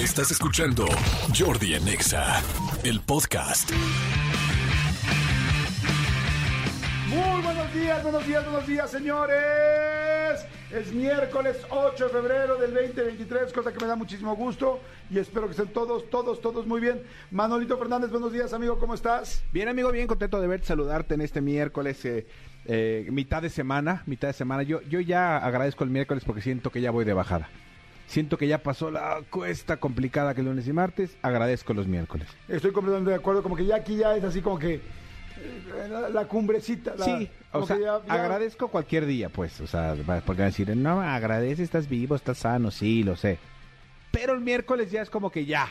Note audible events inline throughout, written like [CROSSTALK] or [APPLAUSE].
Estás escuchando Jordi en Exa, el podcast. Muy buenos días, buenos días, buenos días, señores. Es miércoles 8 de febrero del 2023, cosa que me da muchísimo gusto y espero que estén todos, todos, todos muy bien. Manolito Fernández, buenos días, amigo, ¿cómo estás? Bien, amigo, bien contento de verte, saludarte en este miércoles, eh, eh, mitad de semana, mitad de semana. Yo, yo ya agradezco el miércoles porque siento que ya voy de bajada. Siento que ya pasó la cuesta complicada que el lunes y martes. Agradezco los miércoles. Estoy completamente de acuerdo, como que ya aquí ya es así como que eh, la, la cumbrecita. la- sí, o sea, ya- ya- agradezco cualquier día, pues. O sea, porque decir, no, agradece, estás vivo, estás sano, sí, lo sé. Pero el miércoles ya es como que ya.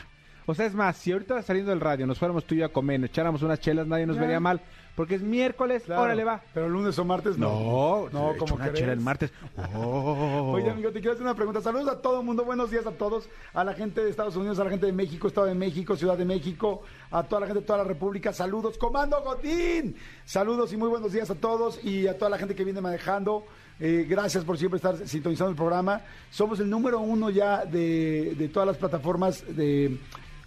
O sea, es más, si ahorita saliendo del radio nos fuéramos tú y yo a comer, nos echáramos unas chelas, nadie nos Ya. vería mal. Porque es miércoles, Claro, órale va. Pero lunes o martes no. No, no, como una chela el martes. Oh. Oye, amigo, te quiero hacer una pregunta. Saludos a todo el mundo, buenos días a todos, a la gente de Estados Unidos, a la gente de México, Estado de México, Ciudad de México, a toda la gente de toda la República. Saludos, Comando Godín. Saludos y muy buenos días a todos y a toda la gente que viene manejando. Eh, gracias por siempre estar sintonizando el programa. Somos el número uno ya de, de todas las plataformas de,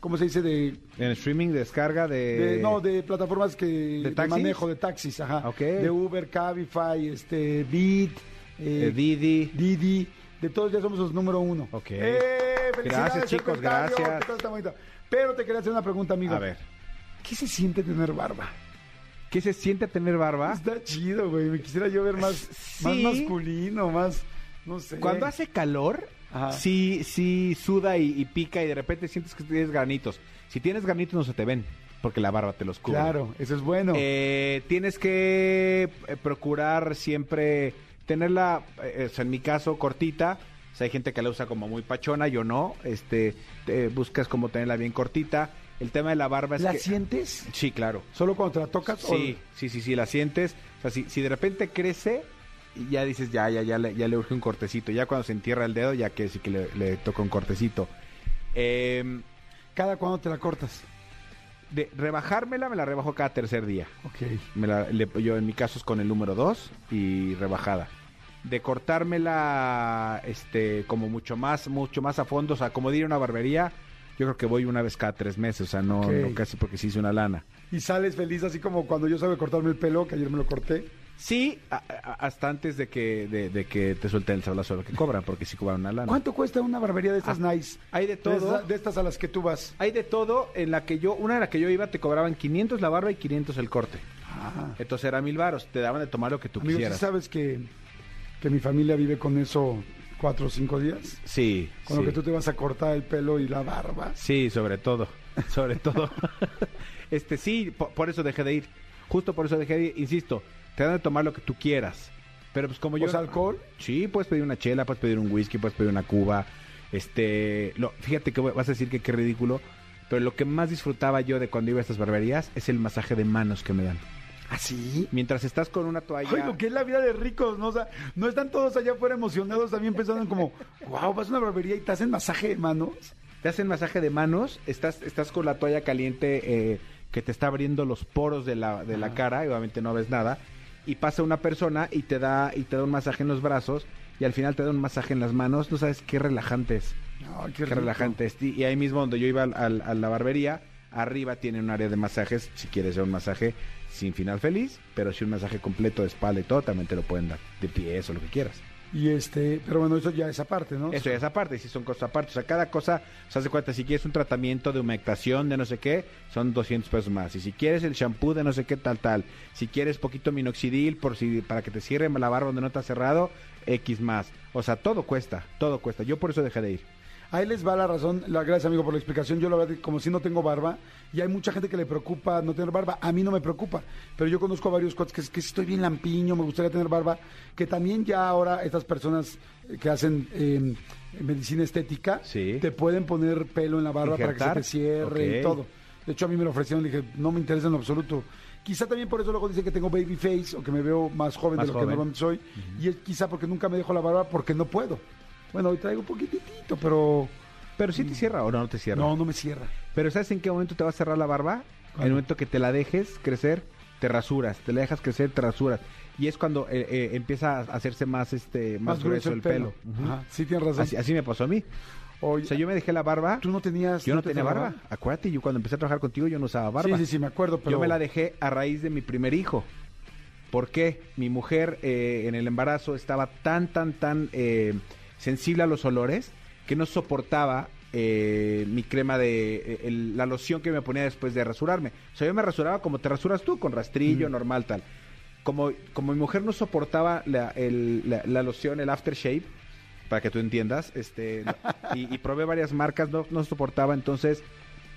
¿cómo se dice? De, En streaming, descarga de... de- no, de plataformas que de, manejo de taxis, ajá. Ok. De Uber, Cabify, este, Beat, eh, de Didi. Didi, de todos ya somos los número uno. Ok. ¡Eh! ¡Felicidades, Gracias, chicos, gracias. Pero te quería hacer una pregunta, amigo. A ver, ¿Qué se siente tener barba? ¿qué se siente tener barba? Está chido, güey. Me quisiera yo ver más, [LAUGHS] más masculino, más, no sé. Cuando hace calor, Ajá. sí, sí suda y, y pica y de repente sientes que tienes granitos. Si tienes granitos no se te ven, porque la barba te los cubre. Claro, eso es bueno. Eh, tienes que eh, procurar siempre tenerla, eh, en mi caso, cortita. O sea, hay gente que la usa como muy pachona, yo no. Este, te buscas como tenerla bien cortita. El tema de la barba es ¿La que... sientes? Sí, claro. ¿Solo cuando te la tocas? Sí, sí, sí, sí, la sientes. O sea, si, si de repente crece, ya dices, ya, ya, ya, le- ya le urge un cortecito. Ya cuando se entierra el dedo, ya que sí que le, le toca un cortecito. ¿O cada cuando te la cortas? de rebajármela, me la rebajo cada tercer día. Ok. Me la- le- yo en mi caso es con el número 2 y rebajada. De cortármela este como mucho más, mucho más a fondo, o sea, como diría una barbería, yo creo que voy una vez cada tres meses, o sea, no, casi porque se hizo una lana. Y sales feliz así como cuando yo sabía cortarme el pelo, que ayer me lo corté. Sí, a- a- hasta antes de que, de, de que te suelten el sablazo lo que cobran, porque sí cobran una lana. ¿Cuánto cuesta una barbería de estas Ah, nice? hay de todo. de estas a las que tú vas. Hay de todo, en la que yo, una en la que yo iba te cobraban 500 la barba y 500 el corte. Ah. Entonces era mil varos, te daban de tomar lo que tú Amigos, ¿sí quisieras. sabes que, que mi familia vive con eso cuatro o cinco días? Sí, Con sí. lo que tú te vas a cortar el pelo y la barba. Sí, sobre todo, sobre todo. [LAUGHS] este sí, por, por eso dejé de ir. Justo por eso dejé de ir, insisto, te dan de tomar lo que tú quieras. Pero pues como yo ¿O sea, alcohol? Sí, puedes pedir una chela, puedes pedir un whisky, puedes pedir una cuba. Este, lo, fíjate que vas a decir que qué ridículo, pero lo que más disfrutaba yo de cuando iba a estas barberías es el masaje de manos que me dan. ¿Así? Mientras estás con una toalla Ay, lo que es la vida de ricos, ¿no? O sea, no están todos allá afuera emocionados también pensando en como, wow, vas a una barbería y te hacen masaje de manos. te hacen masaje de manos, estás, estás con la toalla caliente eh, que te está abriendo los poros de la, de la cara, y obviamente no ves nada, y pasa una persona y te da, y te da un masaje en los brazos, y al final te da un masaje en las manos, no sabes qué relajante es, Ay, qué, rico. relajante es. Y ahí mismo donde yo iba al- al- a la barbería, arriba tiene un área de masajes, si quieres un masaje sin final feliz, pero si un masaje completo de espalda y todo, también te lo pueden dar, de pies o lo que quieras. Y este, pero bueno, eso ya es aparte, ¿no? Eso ya es aparte, si son cosas aparte. O sea, cada cosa, se hace cuenta, si quieres un tratamiento de humectación de no sé qué, son 200 pesos más. Y si quieres el shampoo de no sé qué, tal, tal. Si quieres poquito minoxidil por si, para que te cierre la barba donde no está cerrado, X más. O sea, todo cuesta, todo cuesta. Yo por eso dejé de ir. Ahí les va la razón. La, gracias, amigo, por la explicación. Yo, la verdad, como si no tengo barba, y hay mucha gente que le preocupa no tener barba. A mí no me preocupa. Pero yo conozco a varios coches que, es que estoy bien lampiño, me gustaría tener barba. Que también ya ahora estas personas que hacen eh, medicina estética Sí. te pueden poner pelo en la barba para que se te cierre y todo. De hecho, a mí me lo ofrecieron y dije, no me interesa en lo absoluto. Quizá también por eso luego dice que tengo baby face o que me veo más joven Más de lo que normalmente soy. Y es quizá porque nunca me dejo la barba porque no puedo. Bueno, hoy traigo un poquitito, pero Pero si te cierra o no, no te cierra. no, no me cierra. Pero ¿sabes en qué momento te va a cerrar la barba? En el momento que te la dejes crecer, te rasuras. Te la dejas crecer, te rasuras. Y es cuando eh, eh, empieza a hacerse más este más, grueso, el pelo. Ajá, sí, tienes razón. Así, así me pasó a mí. Oye, O sea, yo me dejé la barba. ¿Tú no tenías... Yo no te tenía usaba barba. Acuérdate, yo cuando empecé a trabajar contigo yo no usaba barba. Sí, sí, sí, me acuerdo, pero... Yo me la dejé a raíz de mi primer hijo. ¿Por qué? Mi mujer eh, en el embarazo estaba tan, tan, tan eh, sensible a los olores que no soportaba eh, mi crema de... eh, el- la loción que me ponía después de rasurarme. O sea, yo me rasuraba como te rasuras tú, con rastrillo, Mm. normal, tal. Como, como mi mujer no soportaba la, el- la- la loción, el aftershave, para que tú entiendas, este, y, y probé varias marcas, no, no soportaba, entonces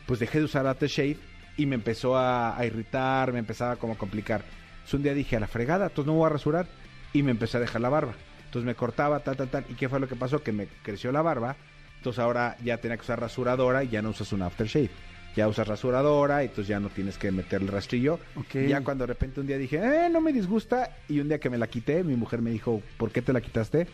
pues dejé de usar aftershave y me empezó a, a irritar, me empezaba como a complicar. Entonces un día dije, a la fregada, entonces no me voy a rasurar y me empecé a dejar la barba. Entonces me cortaba, tal, tal, tal. ¿Y qué fue lo que pasó? Que me creció la barba. Entonces ahora ya tenía que usar rasuradora y ya no usas un aftershave. Ya usas rasuradora y entonces ya no tienes que meter el rastrillo. Ok. Ya cuando de repente un día dije, eh, no me disgusta. Y un día que me la quité, mi mujer me dijo, ¿por qué te la quitaste?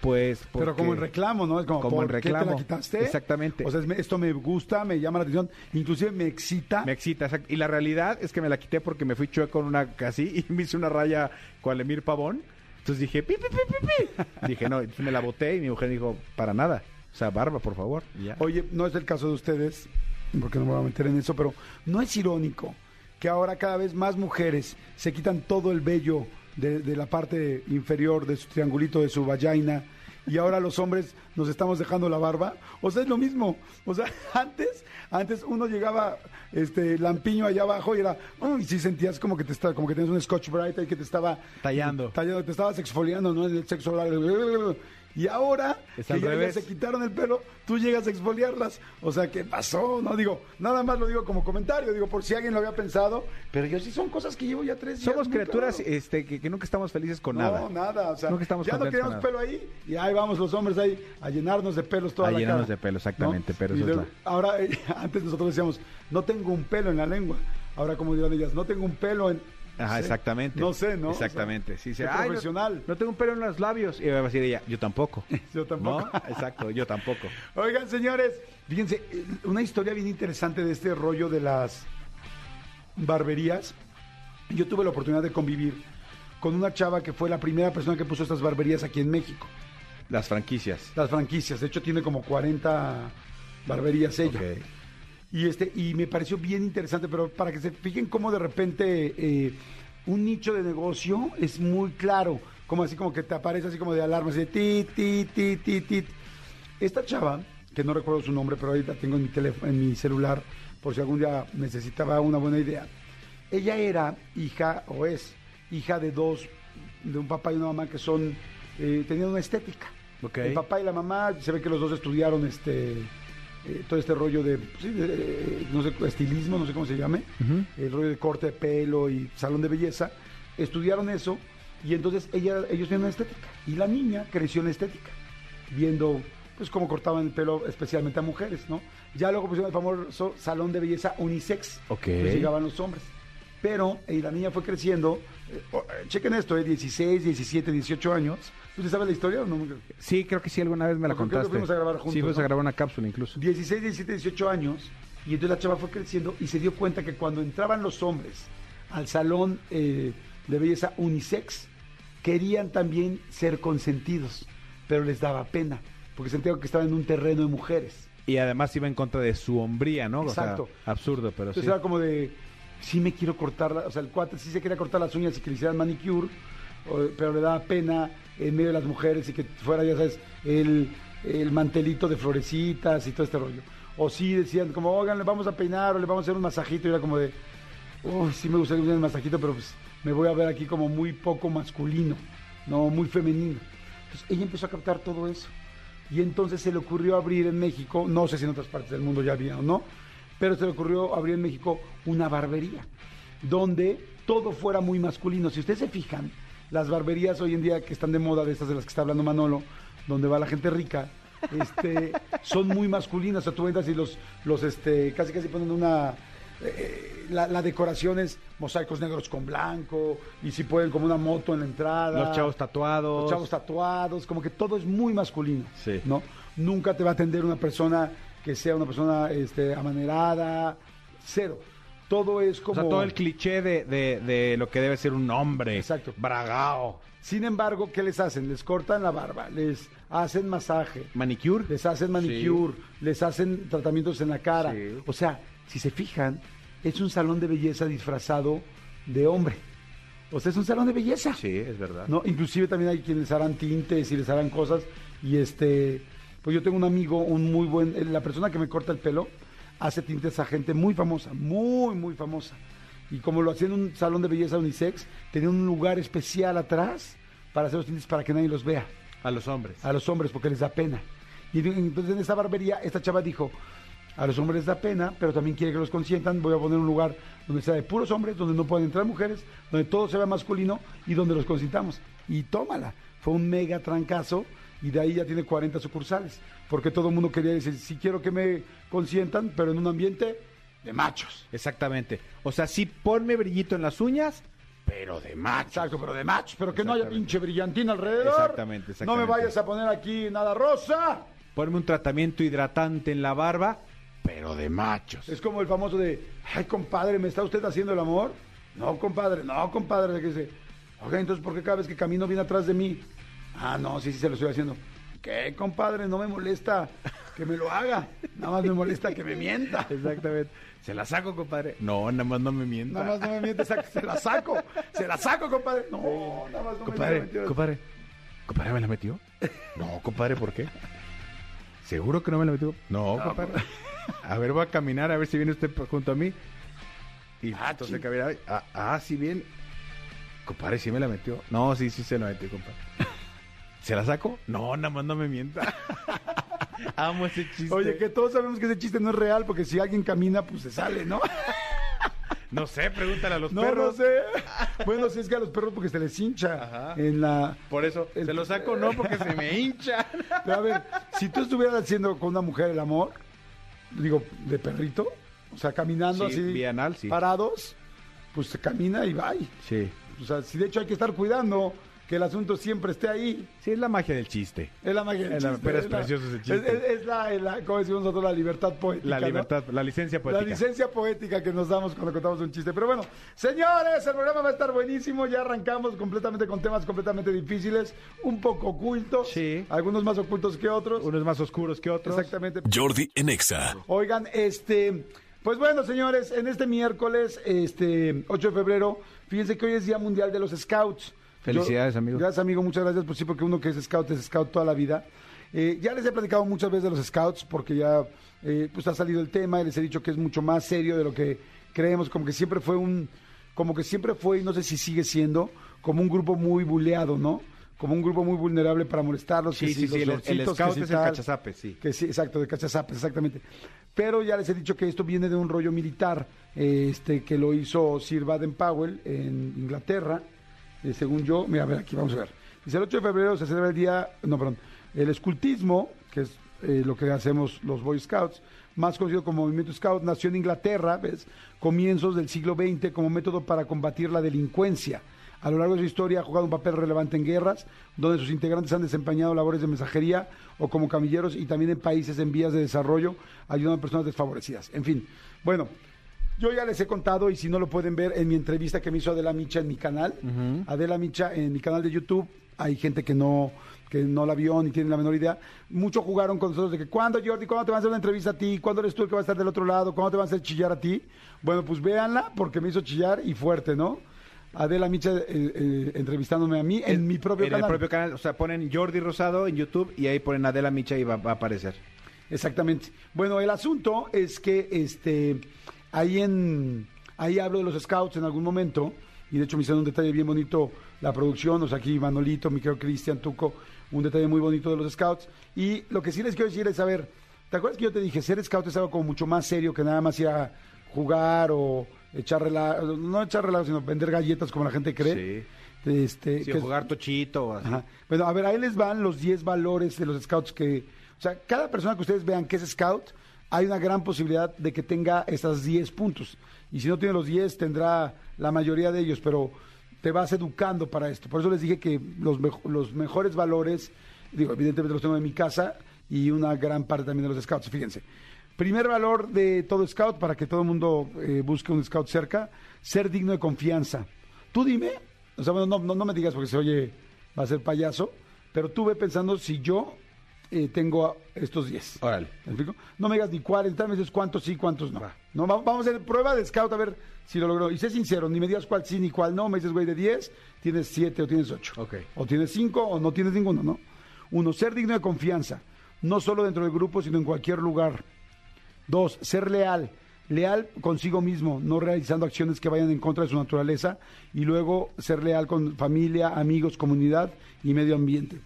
Pues porque... Pero como en reclamo, ¿no? Es como, Como ¿por en qué te la reclamo. quitaste? Exactamente. O sea, esto me gusta, me llama la atención, inclusive me excita. Me excita, exacto. Y la realidad es que me la quité porque me fui chueco con una casi [LAUGHS] y me hice una raya con Emir Pavón. Entonces dije, pi, pi, pi, pi, pi. [LAUGHS] Dije, no, me la boté y mi mujer dijo, para nada. O sea, barba, por favor. Oye, no es el caso de ustedes, porque no me voy a meter en eso, pero no es irónico que ahora cada vez más mujeres se quitan todo el vello de, de la parte inferior de su triangulito de su vagina y ahora los hombres nos estamos dejando la barba. O sea, es lo mismo. O sea, [LAUGHS] antes, antes uno llegaba este lampiño allá abajo y era, uy, sí sentías como que te estaba, como que tenías un scotch bright ahí que te estaba Tallando. tallando, te estabas exfoliando, ¿no? En el sexo oral. Y ahora Es que al ya, revés. se quitaron el pelo, tú llegas a exfoliarlas. O sea, ¿qué pasó? No digo, nada más lo digo como comentario, digo, por si alguien lo había pensado, pero yo sí son cosas que llevo ya tres días. Somos criaturas claro. este, que, que nunca estamos felices con no, nada. nada. O sea, Nunca estamos ya no queremos pelo ahí y ahí vamos los hombres ahí a llenarnos de pelos toda A la llenarnos cara, de pelo, exactamente, pero eso es luego, Ahora, [LAUGHS] antes nosotros decíamos, no tengo un pelo en la lengua. Ahora, como dirán ellas, no tengo un pelo en... Ajá, exactamente. No sé, ¿no? Exactamente. O sea, sí, Ay, profesional. No, tengo un pelo en los labios. Y va a decir ella, yo tampoco. [LAUGHS] Yo tampoco. ¿No? Exacto, yo tampoco. Oigan, señores, fíjense, eh, una historia bien interesante de este rollo de las barberías. Yo tuve la oportunidad de convivir con una chava que fue la primera persona que puso estas barberías aquí en México. Las franquicias. Las franquicias, de hecho tiene como 40 barberías ella. Y este y me pareció bien interesante, pero para que se fijen cómo de repente eh, un nicho de negocio es muy claro, como así como que te aparece así como de alarma, así de ti, ti, ti, ti, ti. Esta chava, que no recuerdo su nombre, pero ahorita tengo en mi teléfono, en mi celular, por si algún día necesitaba una buena idea. Ella era hija, o es hija de dos, de un papá y una mamá que son, eh, tenían una estética. El papá y la mamá, se ve que los dos estudiaron este eh, todo este rollo de, sí, de, eh, no sé, estilismo, no sé cómo se llame, el rollo de corte de pelo y salón de belleza, estudiaron eso y entonces ella, ellos vieron estética y la niña creció en estética, viendo pues cómo cortaban el pelo especialmente a mujeres, ¿no? Ya luego pusieron el famoso salón de belleza unisex, Ok. entonces llegaban los hombres. Pero eh, la niña fue creciendo, eh, oh, eh, chequen esto, eh, 16, 17, 18 años. ¿Usted sabe la historia o no? Sí, creo que sí, alguna vez me la Porque creo que contaste. fuimos a grabar juntos, Sí, fuimos ¿no? a grabar una cápsula incluso. 16, 17, 18 años. Y entonces la chava fue creciendo y se dio cuenta que cuando entraban los hombres al salón eh, de belleza unisex, querían también ser consentidos, pero les daba pena, porque sentían que estaban en un terreno de mujeres. Y además iba en contra de su hombría, ¿no? O sea, Exacto. absurdo, pero Entonces sí. era como de, sí me quiero cortar, la- o sea, el cuate sí se quería cortar las uñas y que le hicieran manicure, pero le daba pena en medio de las mujeres y que fuera, ya sabes, el, el mantelito de florecitas y todo este rollo. O sí decían como, oigan, le vamos a peinar o le vamos a hacer un masajito y era como de, uy, sí me gustaría un masajito, pero pues me voy a ver aquí como muy poco masculino, no muy femenino. Entonces ella empezó a captar todo eso. Y entonces se le ocurrió abrir en México, no sé si en otras partes del mundo ya había o no, pero se le ocurrió abrir en México una barbería, donde todo fuera muy masculino. Si ustedes se fijan, las barberías hoy en día que están de moda, de estas de las que está hablando Manolo, donde va la gente rica, este, [LAUGHS] son muy masculinas. O sea, tú entras y los, los este, casi casi ponen una... eh, la, la decoración es mosaicos negros con blanco, y si pueden como una moto en la entrada. Los chavos tatuados. Los chavos tatuados, como que todo es muy masculino. Sí. ¿no? Nunca te va a atender una persona que sea una persona este, amanerada, cero. Todo es O como... sea, todo el cliché de, de, de lo que debe ser un hombre. Exacto. Bragao. Sin embargo, ¿qué les hacen? Les cortan la barba, les hacen masaje, Manicure. les hacen manicure, les hacen tratamientos en la cara. Sí. O sea, si se fijan, es un salón de belleza disfrazado de hombre. O sea, es un salón de belleza. Sí, es verdad. ¿no? Inclusive también hay quienes harán tintes y les harán cosas. Y este, pues yo tengo un amigo, un muy buen, eh, la persona que me corta el pelo, hace tintes a gente muy famosa, muy, muy famosa. Y como lo hacía en un salón de belleza unisex, tenía un lugar especial atrás para hacer los tintes para que nadie los vea, A los hombres. a los hombres, porque les da pena. Y entonces en esa barbería, esta chava dijo, a los hombres les da pena, pero también quiere que los consientan, voy a poner un lugar donde sea de puros hombres, donde no pueden entrar mujeres, donde todo se vea masculino y donde los consintamos. Y tómala, fue un mega trancazo y de ahí ya tiene 40 sucursales, porque todo el mundo quería decir, si quiero que me consientan, pero en un ambiente de machos. Exactamente. O sea, sí ponme brillito en las uñas, pero de macho. Exacto, pero de machos, pero que no haya Exactamente. pinche brillantina alrededor. Exactamente, No me exactamente. vayas a poner aquí nada rosa. Ponme un tratamiento hidratante en la barba, pero de machos. Es como el famoso de, ay, compadre, ¿me está usted haciendo el amor? No, compadre, no, compadre. Que dice, entonces, ¿por qué cada vez que camino viene atrás de mí? Ah, no, sí, sí, se lo estoy haciendo. ¿Qué, compadre? No me molesta que me lo haga. Nada más me molesta que me mienta. Exactamente. ¿Se la saco, compadre? No, nada más no me mienta. Nada más no me miente, sac- se la saco. Se la saco, compadre. No, nada más no me Compadre, mentiras. compadre. ¿Compadre me la metió? No, compadre, ¿por qué? ¿Seguro que no me la metió? No, compadre. A ver, voy a caminar a ver si viene usted junto a mí. Y Ah, entonces que ver, ah, ah, sí bien. Compadre, sí me la metió. No, sí, sí se la metió, compadre. ¿Se la saco? No, nada más no me mienta. [LAUGHS] Amo ese chiste. Oye, que todos sabemos que ese chiste no es real, porque si alguien camina, pues se sale, ¿no? No sé, pregúntale a los No, perros. no sé. Bueno, si es que a los perros porque se les hincha Ajá. en la... Por eso, El- ¿se lo saco? No, porque se me hincha. Pero [LAUGHS] a ver, si tú estuvieras haciendo con una mujer el amor, digo, de perrito, o sea, caminando Sí, así, bienal, sí. parados, pues se camina y va. Sí. O sea, si de hecho hay que estar cuidando que el asunto siempre esté ahí. Sí, es la magia del chiste. Es la magia del Es la- chiste, pero es la- precioso ese Es, chiste. es- es la, es la- como decimos nosotros, la libertad poética. La ¿no? libertad, la licencia poética. La licencia poética que nos damos cuando contamos un chiste. Pero bueno, señores, el programa va a estar buenísimo. Ya arrancamos completamente con temas completamente difíciles, un poco ocultos. Sí. Algunos más ocultos que otros. Unos más oscuros que otros. Exactamente. Jordi en Exa. Oigan, este, pues bueno, señores, en este miércoles, este, 8 de febrero, fíjense que hoy es Día Mundial de los Scouts. Felicidades, Yo- amigo. Gracias, amigo, muchas gracias. Pues sí, porque uno que es scout es scout toda la vida. Eh, ya les he platicado muchas veces de los scouts, porque ya eh, pues ha salido el tema y les he dicho que es mucho más serio de lo que creemos, como que siempre fue un, como que siempre fue, y no sé si sigue siendo, como un grupo muy buleado, ¿no? Como un grupo muy vulnerable para molestarlos. que Sí, si sí, los sí, el, el lorcitos, que scout si es el cachazape, sí. Que sí, exacto, de cachazapes, exactamente. Pero ya les he dicho que esto viene de un rollo militar, eh, este, que lo hizo Sir Baden Powell en Inglaterra, eh, según yo, mira, ver, aquí vamos a ver. El 8 de febrero se celebra el día, no, perdón, el escultismo, que es eh, lo que hacemos los Boy Scouts, más conocido como Movimiento Scout, nació en Inglaterra, ¿ves? Comienzos del siglo XX como método para combatir la delincuencia. A lo largo de su historia ha jugado un papel relevante en guerras, donde sus integrantes han desempeñado labores de mensajería o como camilleros y también en países en vías de desarrollo, ayudando a personas desfavorecidas. En fin, bueno, yo ya les he contado y si no lo pueden ver en mi entrevista que me hizo Adela Micha en mi canal, Adela Micha en mi canal de YouTube, hay gente que no que no la vio ni tiene la menor idea. Muchos jugaron con nosotros de que, ¿cuándo, Jordi? ¿Cuándo te van a hacer una entrevista a ti? ¿Cuándo eres tú el que va a estar del otro lado? ¿Cuándo te van a hacer chillar a ti? Bueno, pues véanla porque me hizo chillar y fuerte, ¿no? Adela Micha eh, eh, entrevistándome a mí en, mi propio en canal. el propio canal. O sea, ponen Jordi Rosado en YouTube y ahí ponen Adela Micha y va, va a aparecer. Exactamente. Bueno, el asunto es que este ahí en ahí hablo de los scouts en algún momento y de hecho me hicieron un detalle bien bonito la producción, o sea, aquí Manolito, mi querido Cristian Tuco, un detalle muy bonito de los scouts y lo que sí les quiero decir es a ver, ¿te acuerdas que yo te dije ser scout es algo como mucho más serio que nada más ir a jugar o echar relajo, no echar relajo, sino vender galletas como la gente cree? Este, Sí, que o es- jugar tochito o así. Ajá. Bueno, a ver, ahí les van los 10 valores de los scouts que, o sea, cada persona que ustedes vean que es scout, hay una gran posibilidad de que tenga estos 10 puntos. Y si no tiene los 10, tendrá la mayoría de ellos, pero te vas educando para esto. Por eso les dije que los mejores valores, digo, evidentemente los tengo en mi casa y una gran parte también de los scouts, fíjense. Primer valor de todo scout, para que todo el mundo eh, busque un scout cerca, ser digno de confianza. Tú dime, o sea, bueno, no, no, no me digas porque se oye, va a ser payaso, pero tú ve pensando si yo eh, tengo estos 10. Órale. ¿Me explico? No me digas ni cuáles, tal vez es cuántos sí, cuántos no. no va- vamos a hacer prueba de scout a ver si lo logró. Y sé sincero, ni me digas cuál sí ni cuál no. Me dices, güey, de 10, tienes 7 o tienes 8. Ok. O tienes 5 o no tienes ninguno, ¿no? Uno, ser digno de confianza. No solo dentro del grupo, sino en cualquier lugar. Dos, ser leal. Leal consigo mismo, no realizando acciones que vayan en contra de su naturaleza. Y luego ser leal con familia, amigos, comunidad y medio ambiente.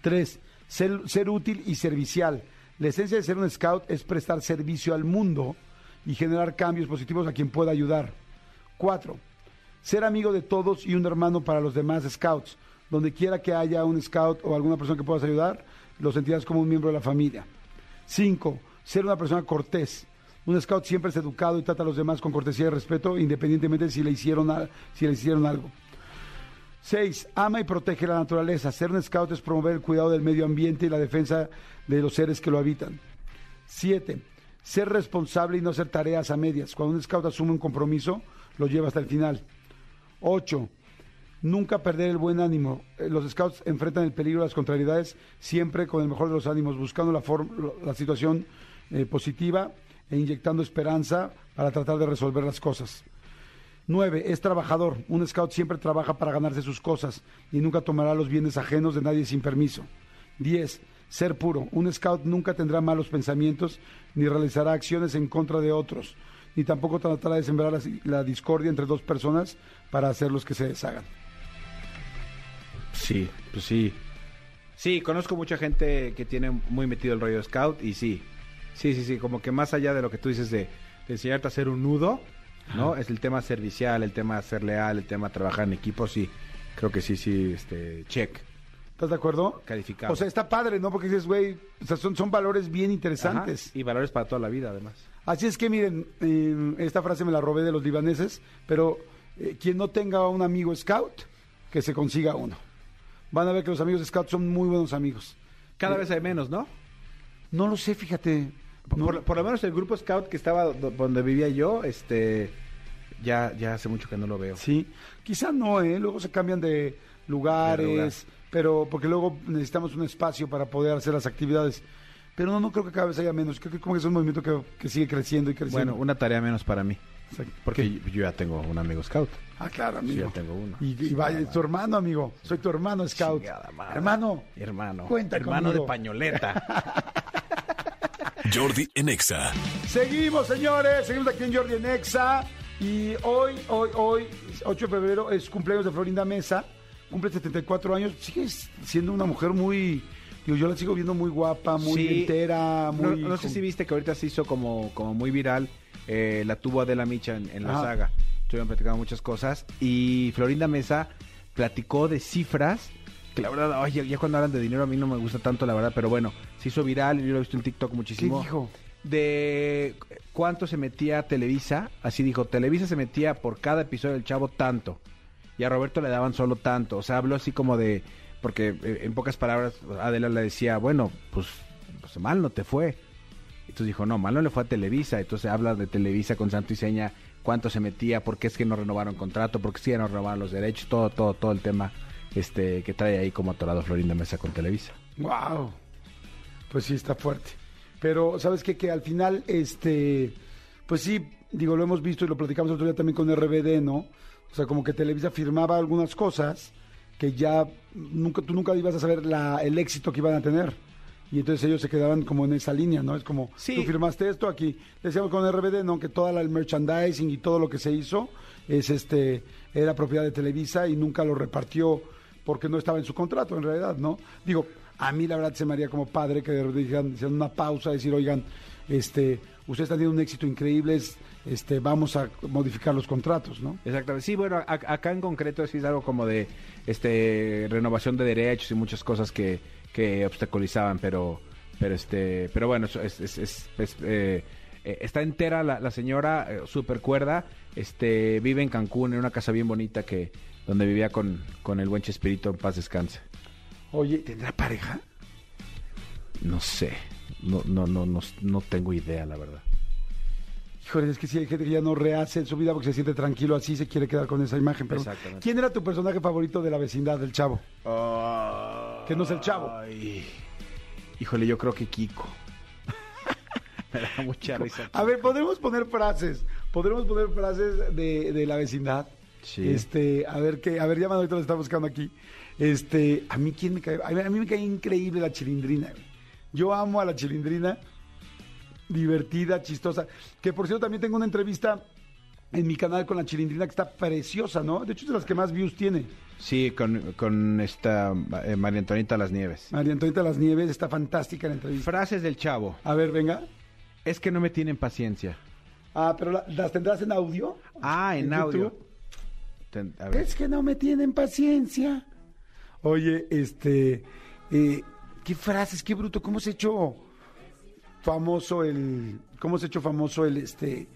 Tres, ser, útil y servicial. La esencia de ser un scout es prestar servicio al mundo y generar cambios positivos a quien pueda ayudar. Cuatro, ser amigo de todos y un hermano para los demás scouts. Donde quiera que haya un scout o alguna persona que puedas ayudar, lo sentirás como un miembro de la familia. Cinco, ser una persona cortés. Un scout siempre es educado y trata a los demás con cortesía y respeto, independientemente si le hicieron, si le hicieron algo. Seis, ama y protege la naturaleza. Ser un scout es promover el cuidado del medio ambiente y la defensa de los seres que lo habitan. Siete, ser responsable y no hacer tareas a medias. Cuando un scout asume un compromiso, lo lleva hasta el final. Ocho, nunca perder el buen ánimo. Eh, Los scouts enfrentan el peligro de las contrariedades siempre con el mejor de los ánimos, buscando la situación eh, positiva e inyectando esperanza para tratar de resolver las cosas. Nueve, es trabajador. Un scout siempre trabaja para ganarse sus cosas y nunca tomará los bienes ajenos de nadie sin permiso. Diez, ser puro. Un scout nunca tendrá malos pensamientos ni realizará acciones en contra de otros, ni tampoco tratará de sembrar la, discordia entre dos personas para hacerlos que se deshagan. Sí, pues sí. Sí, conozco mucha gente que tiene muy metido el rollo scout y sí. Sí, sí, sí, como que más allá de lo que tú dices de, de enseñarte a hacer un nudo, ¿no? Es el tema servicial, el tema ser leal, el tema trabajar en equipo, sí. Creo que sí, sí, este, check. ¿Estás de acuerdo? Calificado. O sea, está padre, ¿no? Porque dices, güey, o sea, son, son valores bien interesantes. Ajá, Y valores para toda la vida, además. Así es que miren, eh, esta frase me la robé de los libaneses, pero eh, quien no tenga un amigo scout, que se consiga uno. Van a ver que los amigos scout son muy buenos amigos. Cada vez hay menos, ¿no? No lo sé, fíjate. Por, No- por- por lo menos el grupo scout que estaba do- donde vivía yo, este, ya, ya hace mucho que no lo veo. Sí, quizá no, ¿eh? Luego se cambian de lugares, De lugar. pero porque luego necesitamos un espacio para poder hacer las actividades. Pero no, no creo que cada vez haya menos. Creo que como que es un movimiento que, que sigue creciendo y creciendo. Bueno, una tarea menos para mí. Porque ¿Qué? yo ya tengo un amigo scout. Ah, claro, Sí, amigo. ya tengo uno. Y, y vaya, es tu hermano, amigo. Soy tu hermano scout. Hermano. Hermano. Cuenta Hermano conmigo. de pañoleta. [LAUGHS] Jordi en Exa. Seguimos, señores. Seguimos aquí en Jordi en Exa. Y hoy, hoy, hoy, 8 de febrero, es cumpleaños de Florinda Mesa. Cumple 74 años. Sigue siendo una mujer muy. Digo, yo la sigo viendo muy guapa, muy Sí. entera, no, muy. no sé si viste que ahorita se hizo como, como muy viral. eh, la tuvo Adela Micha en, en la Ajá. saga. Estuvieron platicando muchas cosas. Y Florinda Mesa platicó de cifras. Que la verdad, ay, ya, ya cuando hablan de dinero a mí no me gusta tanto, la verdad. Pero bueno, se hizo viral. Yo lo he visto en TikTok ¿Qué muchísimo. dijo? de cuánto se metía Televisa, así dijo, Televisa se metía por cada episodio del Chavo tanto, y a Roberto le daban solo tanto, o sea, habló así como de, porque eh, en pocas palabras Adela le decía, bueno, pues, pues mal no te fue, entonces dijo, no, mal no le fue a Televisa, entonces habla de Televisa con santo y seña, cuánto se metía, por qué es que no renovaron contrato, por qué es que no renovaron los derechos, todo, todo, todo el tema este que trae ahí como atorado Florinda Mesa con Televisa. Wow. Pues sí, está fuerte. Pero, ¿sabes qué? Que al final, este, pues sí, digo, lo hemos visto y lo platicamos el otro día también con RBD, ¿no? O sea, como que Televisa firmaba algunas cosas que ya nunca, tú nunca ibas a saber la, el éxito que iban a tener. Y entonces ellos se quedaban como en esa línea, ¿no? Es como, Sí. tú firmaste esto aquí. Decíamos con RBD, ¿no? Que toda la, el merchandising y todo lo que se hizo es este, era propiedad de Televisa y nunca lo repartió porque no estaba en su contrato, en realidad, ¿no? Digo, a mí la verdad se me haría como padre que dijeran, hicieran una pausa, decir, oigan, este, ustedes están teniendo un éxito increíble, es- este, vamos a modificar los contratos, ¿no? Exactamente. Sí, bueno, a- acá en concreto sí es algo como de este renovación de derechos y muchas cosas que, que obstaculizaban, pero pero este pero bueno, es, eh, eh, está entera la, la señora, eh, super cuerda, este vive en Cancún en una casa bien bonita que donde vivía con, con el buen Chespirito en paz descanse. Oye, ¿tendrá pareja? No sé, no no no no, no tengo idea, la verdad. Híjole, es que sí hay gente que ya no rehace su vida porque se siente tranquilo así, se quiere quedar con esa imagen. Pero, Exactamente. ¿quién era tu personaje favorito de la vecindad del chavo? Que no es el chavo. Ay. Híjole, yo creo que Kiko. [LAUGHS] Me da mucha risa. A ver, podremos poner frases. Podremos poner frases de, de la vecindad. Sí. Este, a ver qué, a ver, ya ahorita lo está buscando aquí. Este, a mí quién me cae, a mí, me cae increíble la chilindrina. Yo amo a la chilindrina, divertida, chistosa. Que por cierto también tengo una entrevista en mi canal con la chilindrina que está preciosa, ¿no? De hecho es de las que más views tiene. Sí, con, con esta eh, María Antonita Las Nieves. María Antonieta Las Nieves está fantástica la entrevista. Frases del chavo. A ver, venga. Es que no me tienen paciencia. Ah, pero la- las tendrás en audio. Ah, en, ¿En audio. YouTube? Es que no me tienen paciencia. Oye, este, eh, qué frases, qué bruto, cómo se ha hecho famoso el, cómo se ha hecho famoso el, este,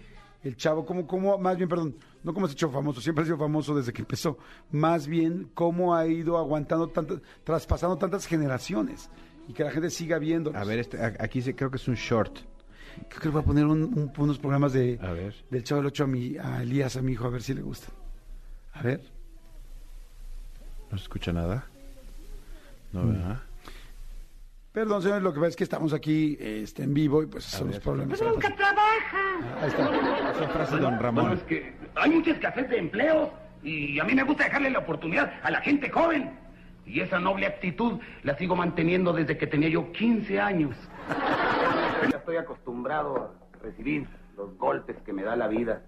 el chavo, cómo, cómo, más bien, perdón, no cómo se ha hecho famoso, siempre ha sido famoso desde que empezó, más bien cómo ha ido aguantando tantas, traspasando tantas generaciones y que la gente siga viendo. A ver, este, aquí se- creo que es un short. creo que le voy a poner un- un- unos programas de, A ver. del Chavo del Ocho a mi, a Elías, a mi hijo, a ver si le gustan. A ver. ¿No se escucha nada? No, Mm. ¿verdad? Perdón, señores, lo que pasa es que estamos aquí este, en vivo y pues son los problemas. Nunca trabaja. Ahí está. Frases de Don Bueno, Ramón. es que hay mucha escasez de empleos y a mí me gusta dejarle la oportunidad a la gente joven. Y esa noble actitud la sigo manteniendo desde que tenía yo 15 años. [LAUGHS] Ya estoy acostumbrado a recibir los golpes que me da la vida.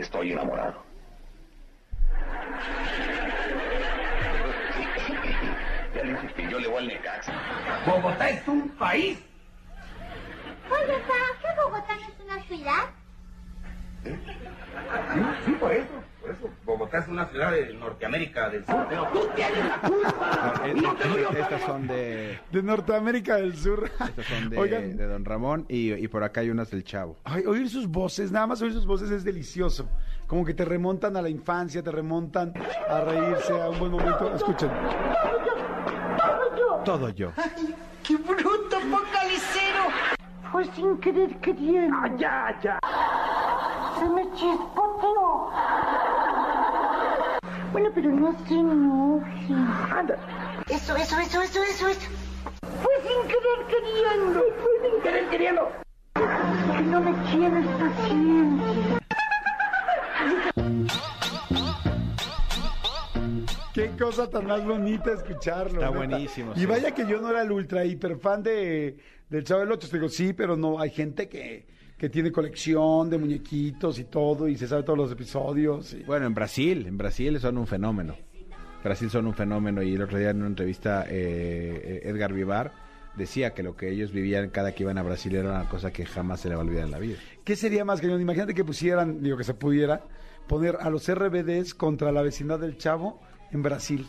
Estoy enamorado. [LAUGHS] Ya le insistí, yo le voy al Necaxa. Bogotá es un país. Oye, ¿sabes que Bogotá no es una ciudad? Sí, por eso, eso. Bogotá es una ciudad de Norteamérica del Sur. Pero tú tienes la culpa. Eh, No te doy eh, otra Estas son de, De Norteamérica del Sur. estas son de, Oigan, de Don Ramón y, y por acá hay unas del chavo. ay, oír sus voces, nada más oír sus voces es delicioso. Como que te remontan a la infancia, te remontan a reírse a un buen momento. Escuchen. Todo yo. ¡Qué bruto, focalicero! Fue sin querer queriendo. ¡Ah, ya, ya! Se me chispoteó. Bueno, pero no se enoje. Anda. Eso, eso, eso, eso, eso, eso. Fue sin querer queriendo. Fue sin querer queriendo. Que no me tienes paciencia. Qué cosa tan más bonita escucharlo. Está neta. buenísimo, Y sí. vaya que yo no era el ultra hiper fan de, del Chavo del Ocho. Te digo, sí, pero no, hay gente que, que tiene colección de muñequitos y todo y se sabe todos los episodios. y- Bueno, en Brasil, en Brasil son un fenómeno. Brasil son un fenómeno y el otro día en una entrevista eh, Edgar Vivar decía que lo que ellos vivían cada que iban a Brasil era una cosa que jamás se le va a olvidar en la vida. ¿Qué sería más cañón? Imagínate que pusieran, digo que se pudiera, poner a los RBDs contra la vecindad del Chavo en Brasil.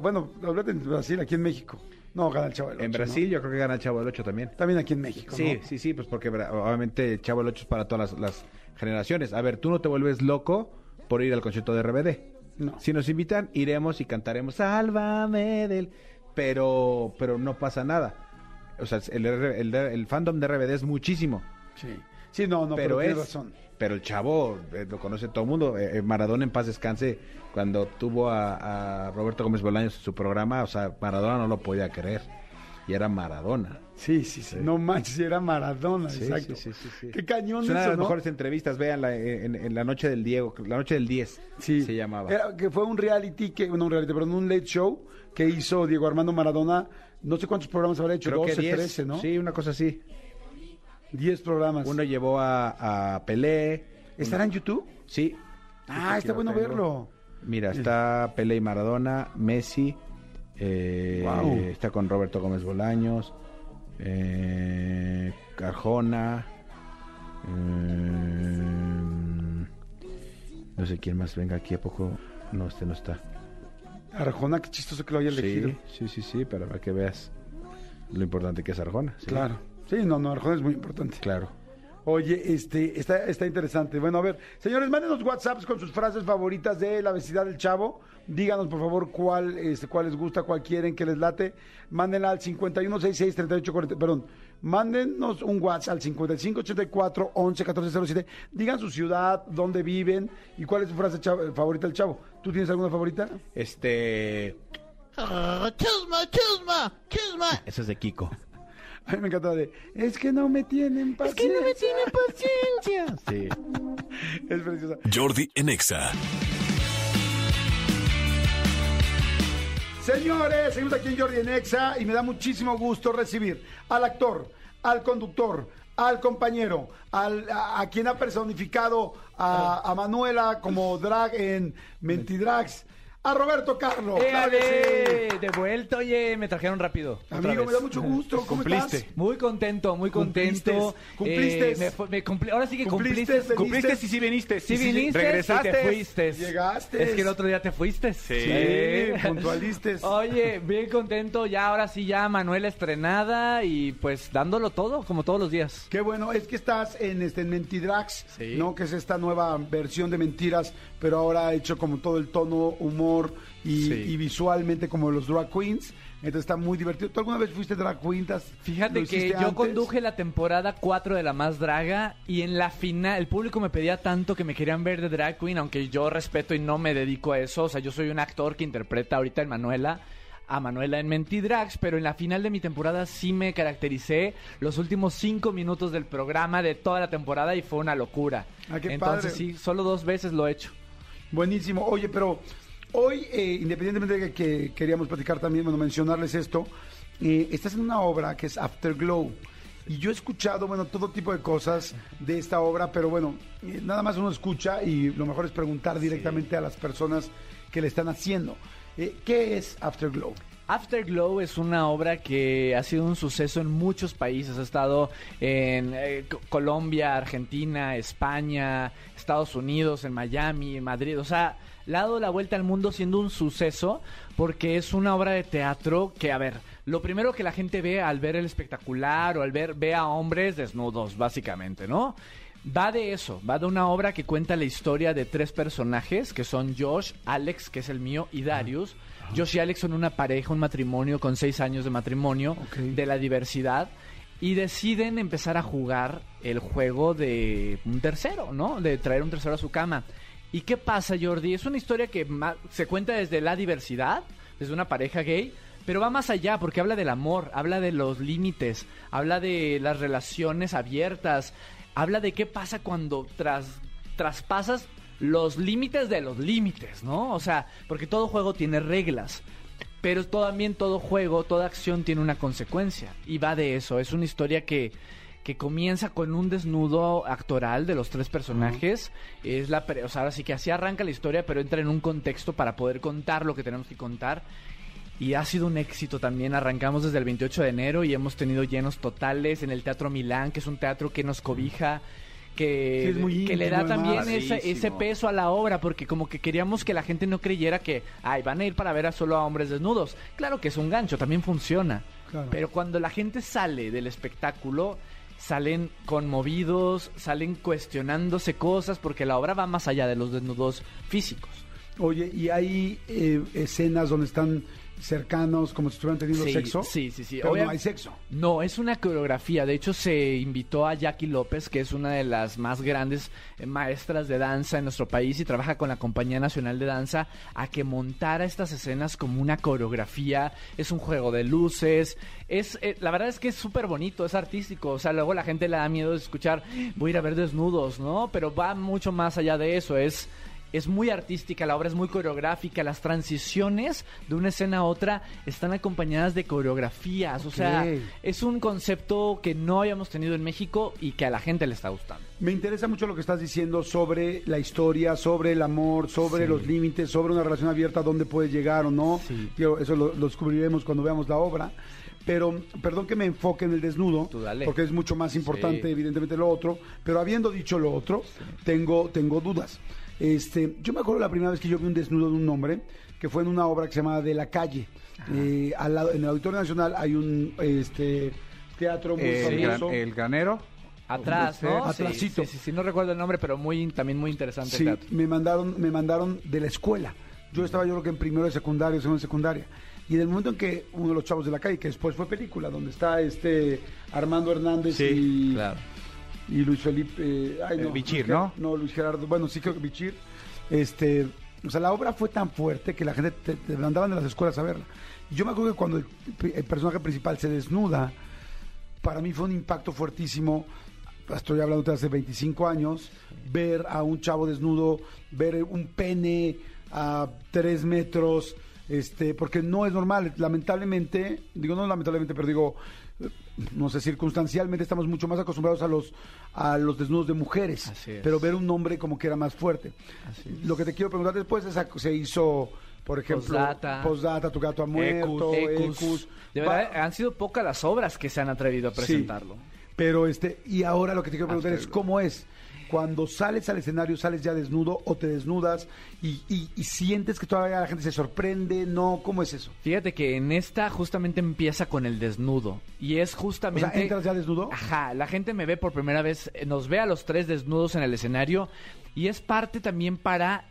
Bueno, hablate en Brasil, aquí en México. No, gana el Chavo del Ocho. En ¿no? Brasil yo creo que gana el Chavo del 8 también. También aquí en México. Sí, ¿no? sí, sí, pues porque obviamente el Chavo del 8 es para todas las, las generaciones. A ver, tú no te vuelves loco por ir al concierto de RBD. No. Si nos invitan, iremos y cantaremos Sálvame del... Pero, pero no pasa nada. O sea, el, el, el fandom de RBD es muchísimo. Sí, sí no, no, pero, es... razón. Pero el chavo eh, lo conoce todo el mundo. Eh, eh, Maradona en paz descanse. Cuando tuvo a, a Roberto Gómez Bolaños en su programa, o sea, Maradona no lo podía creer. Y era Maradona. Sí, sí, sí. No manches, era Maradona, Sí, exacto. sí, sí, sí. Qué cañón Es una de eso, las ¿no? mejores entrevistas, véanla en, en la noche del Diego, la noche del 10 Sí. se llamaba. Era- que fue un reality, que, no un reality, perdón, un late show que hizo Diego Armando Maradona. No sé cuántos programas habrá hecho, Creo 12, que 10, 13, ¿no? Sí, una cosa así. 10 programas. Uno llevó a, a Pelé. ¿Estará en YouTube? Sí. Ah, está bueno tengo. verlo. Mira, está Pelé y Maradona, Messi, eh, Guau. está con Roberto Gómez Bolaños, eh, Arjona, eh, no sé quién más venga aquí a poco. No, este no está. Arjona, qué chistoso que lo haya elegido. Sí, sí, sí, sí, para que veas lo importante que es Arjona. sí. Claro. Sí, no, no, Arjona es muy importante. Claro. Oye, este, está, está interesante. Bueno, a ver, señores, mándenos WhatsApps con sus frases favoritas de la vecindad del Chavo. Díganos, por favor, cuál, este, cuál les gusta, cuál quieren, que les late. Mándenla al 51663840, perdón. Mándenos un WhatsApp al 5584 111407. Digan su ciudad, dónde viven y cuál es su frase chavo- favorita del Chavo. ¿Tú tienes alguna favorita? Este. Chusma, chusma, chusma. Esa es de Kiko. [LAUGHS] A mí me encanta la de, es que no me tienen paciencia. Es que no me tienen paciencia. [LAUGHS] Sí. Es preciosa. Jordi en Exa. Señores, seguimos aquí en Jordi en Exa y me da muchísimo gusto recibir al actor, al conductor, al compañero, al, a, a quien ha personificado a, a Manuela como drag en Mentidrags, a Roberto Carlos. Claro que ¡Éale! sí. De vuelta, oye, me trajeron rápido. Amigo, me da mucho gusto. ¿Cómo Cumpliste. estás? Muy contento, muy contento. cumpliste. Eh, me me ahora sí que Cumpliste, cumpliste. y sí viniste. Sí viniste Regresaste. y te fuiste. Llegaste. Es que el otro día te fuiste. Sí. Sí, puntualistes. Oye, bien contento. Ya ahora sí, ya Manuela estrenada y pues dándolo todo, como todos los días. Qué bueno, es que estás en este en Mentidrags, Sí. ¿no? Que es esta nueva versión de mentiras, pero ahora hecho como todo el tono, humor y, Sí. y visualmente como los drag queens. Entonces está muy divertido. ¿Tú alguna vez fuiste drag queen? ¿Te has- lo Fíjate que yo antes? conduje la temporada 4 de La Más Draga y en la final el público me pedía tanto que me querían ver de drag queen, aunque yo respeto y no me dedico a eso. O sea, yo soy un actor que interpreta ahorita en Manuela a Manuela en Mentidrags, pero en la final de mi temporada sí me caractericé los últimos cinco minutos del programa de toda la temporada y fue una locura. Ah, Entonces padre. sí, solo dos veces lo he hecho. Buenísimo. Oye, pero hoy, eh, independientemente de que queríamos platicar también, bueno, mencionarles esto, eh, estás en una obra que es Afterglow. Y yo he escuchado, bueno, todo tipo de cosas de esta obra, pero bueno, eh, nada más uno escucha y lo mejor es preguntar directamente a las personas que le están haciendo. ¿Qué es Afterglow? Afterglow es una obra que ha sido un suceso en muchos países. Ha estado en eh, Co- Colombia, Argentina, España, Estados Unidos, en Miami, en Madrid. O sea, le ha dado la vuelta al mundo siendo un suceso porque es una obra de teatro que, a ver, lo primero que la gente ve al ver el espectacular o al ver, ve a hombres desnudos, básicamente, ¿no? Va de eso, va de una obra que cuenta la historia de tres personajes, que son Josh, Alex, que es el mío, y Darius. Josh y Alex son una pareja, un matrimonio con seis años de matrimonio, de la diversidad, y deciden empezar a jugar el juego de un tercero, ¿no? De traer un tercero a su cama. ¿Y qué pasa, Jordi? Es una historia que se cuenta desde la diversidad, desde una pareja gay, pero va más allá porque habla del amor, habla de los límites, habla de las relaciones abiertas, habla de qué pasa cuando tras, traspasas los límites de los límites, ¿no? O sea, porque todo juego tiene reglas. Pero también todo juego, toda acción tiene una consecuencia. Y va de eso. Es una historia que, que comienza con un desnudo actoral de los tres personajes. Es la, pre- o sea, ahora sí que así arranca la historia, pero entra en un contexto para poder contar lo que tenemos que contar. Y ha sido un éxito también. Arrancamos desde el 28 de enero y hemos tenido llenos totales en el Teatro Milán, que es un teatro que nos cobija, que, Sí, le da también ese, peso a la obra, porque como que queríamos que la gente no creyera que, ay, van a ir para ver a solo a hombres desnudos. Claro que es un gancho, también funciona. Claro. Pero cuando la gente sale del espectáculo, salen conmovidos, salen cuestionándose cosas, porque la obra va más allá de los desnudos físicos. Oye, ¿y hay eh, escenas donde están cercanos, como si estuvieran teniendo Sí, sexo? sí, sí, sí. Pero no hay sexo. No, es una coreografía. De hecho, se invitó a Jackie López, que es una de las más grandes eh, maestras de danza en nuestro país y trabaja con la Compañía Nacional de Danza, a que montara estas escenas como una coreografía. Es un juego de luces. Es, eh, la verdad es que es súper bonito, es artístico. O sea, luego la gente le da miedo de escuchar, voy a ir a ver desnudos, ¿no? Pero va mucho más allá de eso. Es es muy artística, la obra es muy coreográfica, las transiciones de una escena a otra están acompañadas de coreografías, o sea, es un concepto que no habíamos tenido en México y que a la gente le está gustando. Me interesa mucho lo que estás diciendo sobre la historia, sobre el amor, sobre Sí. los límites, sobre una relación abierta, dónde puede llegar o no. Sí. Eso lo, lo descubriremos cuando veamos la obra. Pero, perdón que me enfoque en el desnudo, porque es mucho más importante, Sí. evidentemente, lo otro. Pero habiendo dicho lo otro, tengo, tengo dudas. Este, yo me acuerdo la primera vez que yo vi un desnudo de un hombre, que fue en una obra que se llama De la Calle. Eh, al lado, en el Auditorio Nacional hay un este, teatro muy El, gran- famoso. el granero. Atrás, ¿no? Sí, atrásito. Sí, sí, sí, no recuerdo el nombre, pero muy también muy interesante Sí, el teatro. me mandaron, me mandaron de la escuela. Yo estaba yo creo que en primero de secundaria, segundo de secundaria. Y en el momento en que uno de los chavos de la calle, que después fue película, donde está este Armando Hernández Sí, y, Claro. Y Luis Felipe, eh, ay, no, Bichir, Luis ¿no? No, Luis Gerardo, bueno, sí creo que Bichir. Este, O sea, la obra fue tan fuerte que la gente te, te mandaban de las escuelas a verla. Yo me acuerdo que cuando el, el personaje principal se desnuda, para mí fue un impacto fuertísimo. Estoy hablando de hace 25 años. Ver a un chavo desnudo, ver un pene a 3 metros, este, porque no es normal. Lamentablemente, digo no lamentablemente, pero digo, no sé, circunstancialmente estamos mucho más acostumbrados a los, a los desnudos de mujeres. Pero ver un hombre como que era más fuerte. Lo que te quiero preguntar después es, se hizo, por ejemplo, Postdata. Postdata, Tu gato ha muerto, Ecus. Ecus. De Va- verdad, han sido pocas las obras que se han atrevido a Sí. presentarlo. Pero este, y ahora lo que te quiero preguntar es cómo es. Cuando sales al escenario, sales ya desnudo o te desnudas y, y- y sientes que todavía la gente se sorprende, ¿no? ¿Cómo es eso? Fíjate que en esta justamente empieza con el desnudo. Y es O justamente. sea, ¿entras ya desnudo? Ajá, la gente me ve por primera vez, nos ve a los tres desnudos en el escenario y es parte también para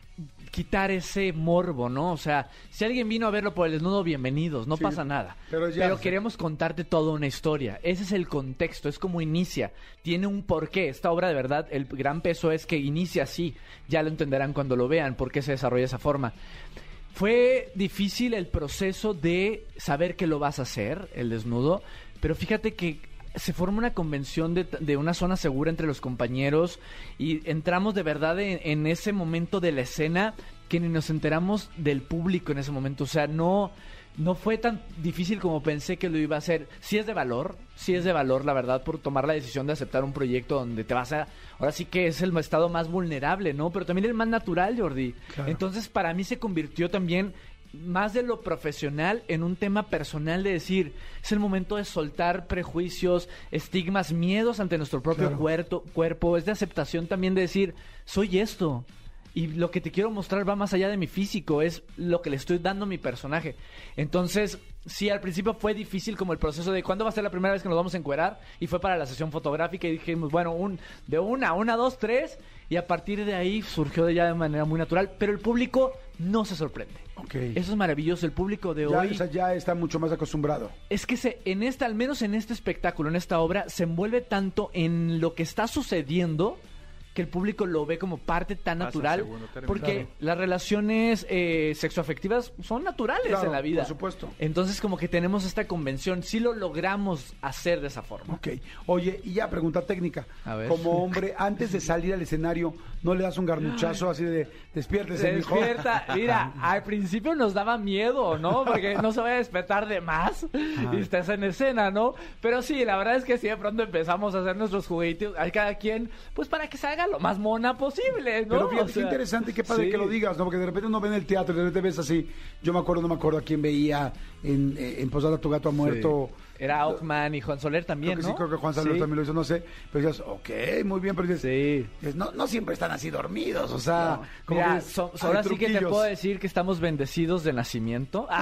quitar ese morbo, ¿no? O sea, si alguien vino a verlo por el desnudo, bienvenidos, no Sí, pasa nada. pero ya- queremos contarte toda una historia. Ese es el contexto, es como inicia. Tiene un porqué. Esta obra, de verdad, el gran peso es que inicia así. Ya lo entenderán cuando lo vean, por qué se desarrolla de esa forma. Fue difícil el proceso de saber que lo vas a hacer, el desnudo, pero fíjate que se forma una convención de, de una zona segura entre los compañeros y entramos de verdad en, en ese momento de la escena que ni nos enteramos del público en ese momento. O sea, no, no fue tan difícil como pensé que lo iba a hacer. Sí es de valor, sí es de valor, la verdad, por tomar la decisión de aceptar un proyecto donde te vas a... Ahora sí que es el estado más vulnerable, ¿no? Pero también el más natural, Jordi. Claro. Entonces, para mí se convirtió también más de lo profesional en un tema personal de decir, es el momento de soltar prejuicios, estigmas, miedos ante nuestro propio Claro. cuerpo, cuerpo, es de aceptación también de decir, soy esto. Y lo que te quiero mostrar va más allá de mi físico, es lo que le estoy dando a mi personaje. Entonces, sí, al principio fue difícil como el proceso de cuándo va a ser la primera vez que nos vamos a encuerar. Y fue para la sesión fotográfica y dijimos, bueno, un, de una, una, dos, tres. Y a partir de ahí surgió de ya de manera muy natural. Pero el público no se sorprende. Ok. Eso es maravilloso. El público de ya, hoy o sea, ya está mucho más acostumbrado. es que se, en esta, al menos en este espectáculo, en esta obra, se envuelve tanto en lo que está sucediendo que el público lo ve como parte tan Pasa natural. Porque Claro. las relaciones eh, sexoafectivas son naturales Claro, en la vida. por supuesto. Entonces, como que tenemos esta convención, sí lo logramos hacer de esa forma. Ok. Oye, y ya, pregunta técnica. A ver. Como [LAUGHS] hombre, antes de salir al escenario, ¿no le das un garnuchazo así de despiértese, mijo? despierta. [LAUGHS] Mira, al principio nos daba miedo, ¿no? Porque no se vaya a despertar de más y estás en escena, ¿no? Pero sí, la verdad es que sí, de pronto empezamos a hacer nuestros juguetitos, a cada quien, pues para que se haga lo más mona posible, ¿no? Pero fíjate, O qué interesante y qué padre sí. que lo digas, ¿no? Porque de repente uno ve en el teatro y de repente ves así. Yo me acuerdo, no me acuerdo a quién veía en, eh, en Posada Tu Gato ha muerto. Era Ockman y Juan Soler también, Creo que ¿no? sí, creo que Juan Sí. también lo hizo, no sé. Pero dices, ok, muy bien, pero dices, Sí. dices, no, no siempre están así dormidos, o sea, como Mira, que so- hay ahora sí que te puedo decir que estamos bendecidos de nacimiento. [LAUGHS]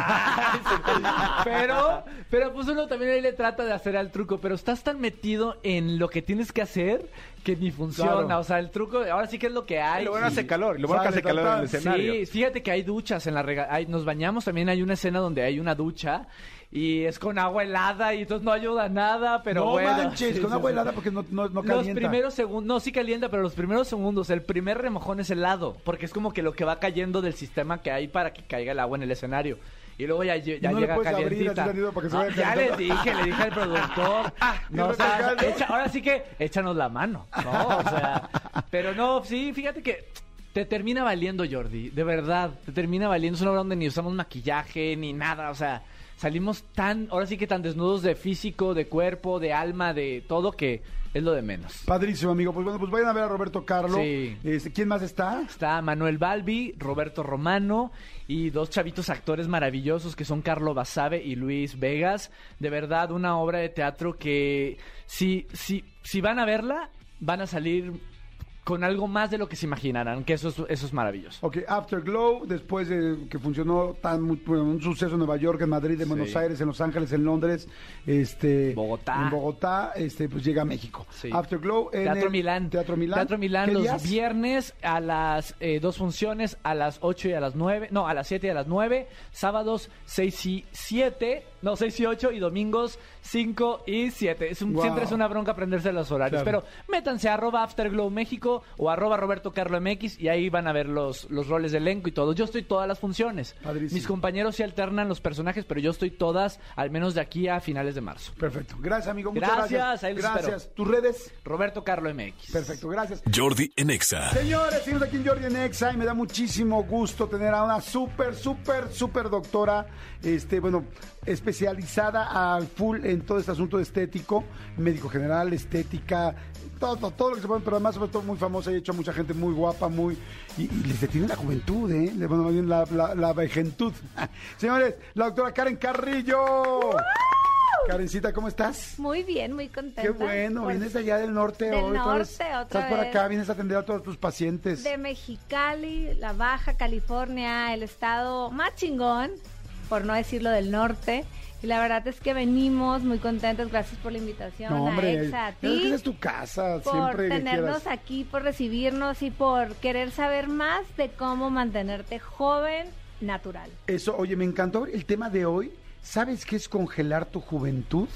Ah, pero, pero pues uno también ahí le trata de hacer al truco, pero estás tan metido en lo que tienes que hacer que ni funciona. Claro. O sea, el truco, ahora sí que es lo que hay. Y lo bueno hace calor, y lo bueno que hace calor en el escenario. Sí, fíjate que hay duchas en la rega hay- nos bañamos también hay una escena donde hay una ducha y es con agua helada y entonces no ayuda nada, pero no bueno. manches, Sí, con sí, agua sí. helada porque no, no, no Los calienta. primeros segundos, no, sí calienta, pero los primeros segundos, el primer remojón es helado, porque es como que lo que va cayendo del sistema que hay para que caiga el agua en el escenario. Y luego ya, ya no le llega abrir calientita. tantito para que se Ah, ya calentando. dije, le dije al productor. [LAUGHS] no, Qué o sea, refrescante. echa- ahora sí que échanos la mano, ¿no? O sea, pero no, sí, fíjate que te termina valiendo, Jordi, de verdad, te termina valiendo. Es una obra donde ni usamos maquillaje ni nada, o sea, salimos tan, ahora sí que tan desnudos de físico, de cuerpo, de alma, de todo que es lo de menos. Padrísimo, amigo. Pues bueno, pues vayan a ver a Roberto Carlo. Sí. Este, ¿Quién más está? Está Manuel Balbi, Roberto Romano y dos chavitos actores maravillosos que son Carlo Basabe y Luis Vegas. De verdad, una obra de teatro que si, si, si van a verla, van a salir con algo más de lo que se imaginarán, que eso es, eso es maravilloso. Ok, Afterglow, después de que funcionó tan un suceso en Nueva York, en Madrid, en Sí. Buenos Aires, en Los Ángeles, en Londres, este, Bogotá. en Bogotá, este, pues llega a México. Sí. Afterglow en Teatro el- Milán. Teatro Milán. Teatro Milán ¿Qué los días? viernes a las eh, dos funciones, a las 8 y a las 9. No, a las 7 y a las 9. Sábados 6 y 7. No, 6 y 8 y domingos 5 y 7. Es un- Wow. Siempre es una bronca aprenderse los horarios. Claro. Pero métanse a arroba Afterglow México o arroba Roberto Carlo MX y ahí van a ver los, los roles de elenco y todo. Yo estoy todas las funciones. Padrísimo. Mis compañeros sí alternan los personajes, pero yo estoy todas, al menos de aquí a finales de marzo. Perfecto. Gracias, amigo. Muchas Gracias, gracias. ahí los Gracias. ¿Tus redes? Roberto Carlo MX. Perfecto, gracias. Jordi en Exa. Señores, seguimos aquí en Jordi en Exa y me da muchísimo gusto tener a una súper, súper, súper doctora, este, bueno, especializada al full en todo este asunto estético, médico general, estética, todo, todo, todo lo que se puede, pero además sobre todo muy famosa y hecho a mucha gente muy guapa, muy... Y, y les detiene la juventud, ¿eh? Bueno, más bien la, la, la vejentud. [LAUGHS] Señores, la doctora Karen Carrillo. Karencita, ¿cómo estás? Muy bien, muy contenta. Qué bueno, Por- vienes de allá del norte Del hoy. otra vez. norte, otra Estás por vez. acá, vienes a atender a todos tus pacientes. De Mexicali, la Baja California, el estado más chingón, por no decirlo del norte. Y la verdad es que venimos muy contentos. Gracias por la invitación No, hombre, a Exa, a que ti. es tu casa, por siempre que tenernos quieras. aquí, por recibirnos y por querer saber más de cómo mantenerte joven, natural. Eso, oye, me encantó el tema de hoy. ¿Sabes qué es congelar tu juventud?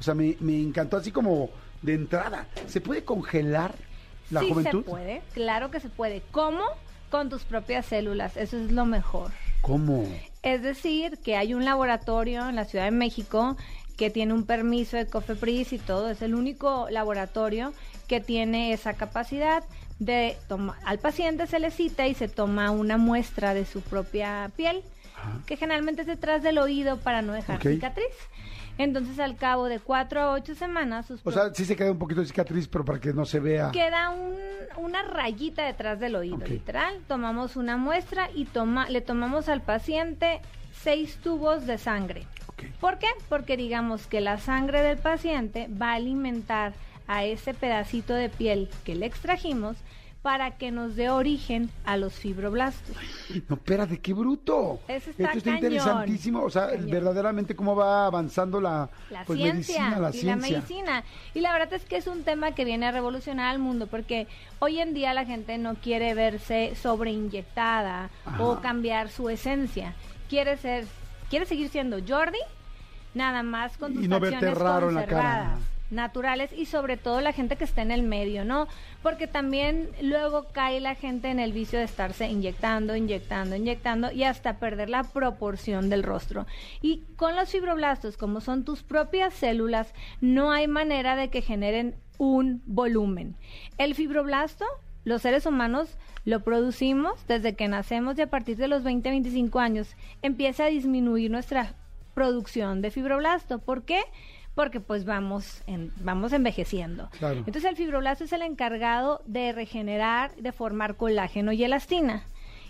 O sea, me, me encantó así como de entrada. ¿Se puede congelar la sí juventud? se puede, claro que se puede. ¿Cómo? Con tus propias células, eso es lo mejor. ¿Cómo? Es decir, que hay un laboratorio en la Ciudad de México que tiene un permiso de COFEPRIS y todo, es el único laboratorio que tiene esa capacidad de tomar, al paciente se le cita y se toma una muestra de su propia piel, que generalmente es detrás del oído para no dejar cicatriz. Entonces, al cabo de cuatro a ocho semanas, sus O sea, sí se queda un poquito de cicatriz, pero para que no se vea. queda un- una rayita detrás del oído, Ok. literal. Tomamos una muestra y toma, le tomamos al paciente seis tubos de sangre. ¿Por qué? Porque digamos que la sangre del paciente va a alimentar a ese pedacito de piel que le extrajimos para que nos dé origen a los fibroblastos. No, espérate, qué bruto. Eso está Esto está cañón. interesantísimo. O sea, Cañón. verdaderamente cómo va avanzando la, La pues, ciencia medicina, la y ciencia. la medicina. Y la verdad es que es un tema que viene a revolucionar al mundo porque hoy en día la gente no quiere verse sobreinyectada Ajá. o cambiar su esencia. Quiere ser, quiere seguir siendo Jordi, nada más con tus Y no verte raro en la cara. Naturales y sobre todo la gente que está en el medio, ¿no? Porque también luego cae la gente en el vicio de estarse inyectando, inyectando, inyectando y hasta perder la proporción del rostro. Y con los fibroblastos, como son tus propias células, no hay manera de que generen un volumen. El fibroblasto, los seres humanos lo producimos desde que nacemos y a partir de los 20, 25 años empieza a disminuir nuestra producción de fibroblasto. ¿Por qué? Porque pues vamos, en- vamos envejeciendo. Claro. Entonces el fibroblasto es el encargado de regenerar, de formar colágeno y elastina.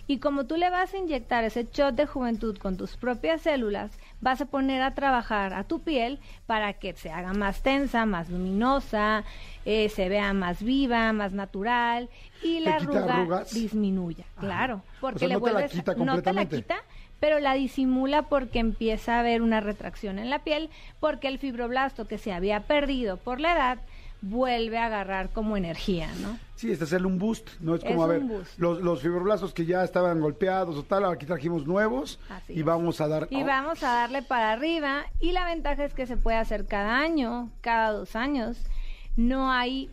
Y como tú le vas a inyectar ese shot de juventud con tus propias células, vas a poner a trabajar a tu piel para que se haga más tensa, más luminosa, eh, se vea más viva, más natural y la arruga arrugas? disminuya. Claro, porque O sea, le no te la vuelves quita no te la completamente. quita, pero la disimula porque empieza a haber una retracción en la piel, porque el fibroblasto que se había perdido por la edad vuelve a agarrar como energía, ¿no? Sí, es hacerle un boost, no es como, Es a ver, los, los fibroblastos que ya estaban golpeados o tal, aquí trajimos nuevos Así y es. vamos a dar... Y vamos a darle para arriba. Y la ventaja es que se puede hacer cada año, cada dos años. No hay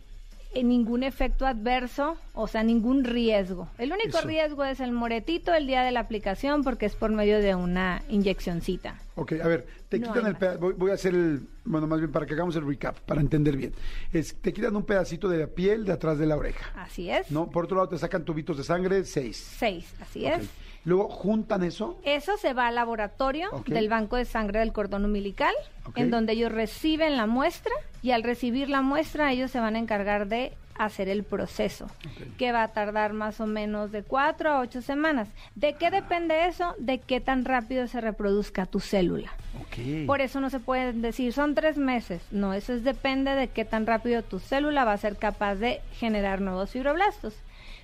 ningún efecto adverso, o sea, ningún riesgo. El único Eso. riesgo es el moretito el día de la aplicación porque es por medio de una inyeccioncita. Ok, a ver, te No quitan el peda- voy, voy a hacer el, bueno, más bien para que hagamos el recap, para entender bien. Es, te quitan un pedacito de la piel de atrás de la oreja, Así es. ¿no? Por otro lado te sacan tubitos de sangre, seis. Seis, así es. Luego juntan eso. Eso se va al laboratorio del banco de sangre del cordón umbilical, en donde ellos reciben la muestra y al recibir la muestra ellos se van a encargar de hacer el proceso, que va a tardar más o menos de cuatro a ocho semanas. ¿De qué depende eso? De qué tan rápido se reproduzca tu célula. Por eso no se puede decir son tres meses. No, eso es depende de qué tan rápido tu célula va a ser capaz de generar nuevos fibroblastos.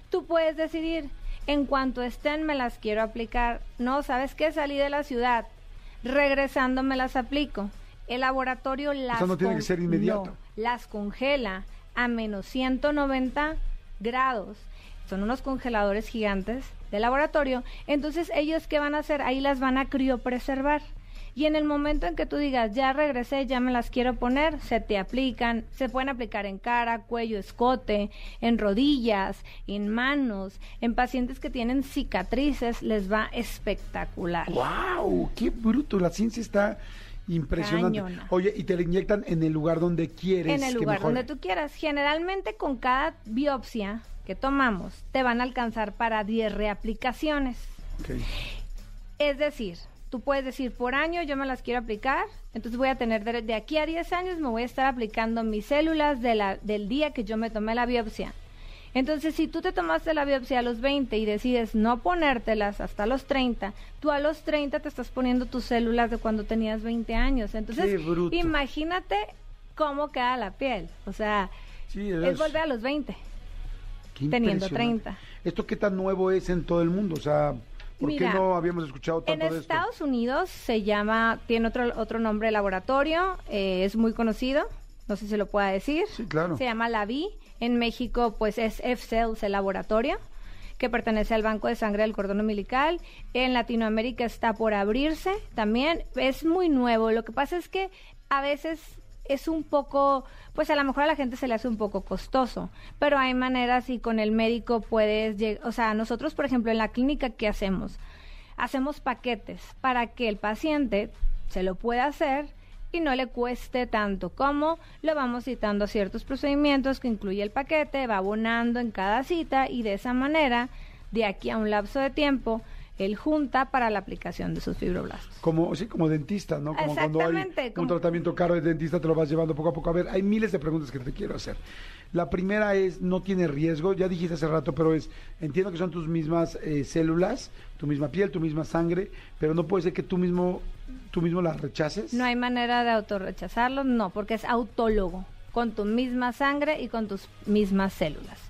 Tú puedes decidir, en cuanto estén me las quiero aplicar. No, ¿sabes qué? Salí de la ciudad. Regresando me las aplico. El laboratorio las no tiene que con- ser inmediato. no, las congela a menos 190 grados. Son unos congeladores gigantes de laboratorio. Entonces, ¿ellos qué van a hacer? Ahí las van a criopreservar. Y en el momento en que tú digas, ya regresé, ya me las quiero poner, se te aplican, se pueden aplicar en cara, cuello, escote, en rodillas, en manos, en pacientes que tienen cicatrices, les va espectacular. ¡Wow! ¡Qué bruto! La ciencia está impresionante. Cañona. Oye, y te la inyectan en el lugar donde quieres. En el que lugar donde tú quieras. Generalmente con cada biopsia que tomamos, te van a alcanzar para 10 reaplicaciones. Es decir, tú puedes decir, por año yo me las quiero aplicar, entonces voy a tener de, de aquí a 10 años me voy a estar aplicando mis células de la, del día que yo me tomé la biopsia. Entonces, si tú te tomaste la biopsia a los 20 y decides no ponértelas hasta los 30, tú a los 30 te estás poniendo tus células de cuando tenías 20 años. Entonces, imagínate cómo queda la piel. O sea, Sí, es volver a los 20. Qué teniendo impresionante. 30. ¿Esto qué tan nuevo es en todo el mundo? O sea, ¿por Mira, qué no habíamos escuchado En tanto de esto? Estados Unidos se llama, tiene otro, otro nombre de laboratorio, eh, es muy conocido, no sé si lo pueda decir. Sí, claro. Se llama LAVI. En México, pues es F-Cells el laboratorio, que pertenece al Banco de Sangre del Cordón Umbilical. En Latinoamérica está por abrirse también. Es muy nuevo. Lo que pasa es que a veces es un poco, pues a lo mejor a la gente se le hace un poco costoso, pero hay maneras y con el médico puedes, lleg- o sea, nosotros, por ejemplo, en la clínica, ¿qué hacemos? Hacemos paquetes para que el paciente se lo pueda hacer y no le cueste tanto como lo vamos citando a ciertos procedimientos que incluye el paquete, va abonando en cada cita y de esa manera, de aquí a un lapso de tiempo, él junta para la aplicación de sus fibroblastos. Como, sí, como dentista, ¿no? Como cuando hay un tratamiento caro de dentista, te lo vas llevando poco a poco. A ver, hay miles de preguntas que te quiero hacer. La primera es, no tiene riesgo, ya dijiste hace rato, pero es, entiendo que son tus mismas eh, células, tu misma piel, tu misma sangre, pero no puede ser que tú mismo, tú mismo las rechaces. No hay manera de autorrechazarlo, no, porque es autólogo, con tu misma sangre y con tus mismas células.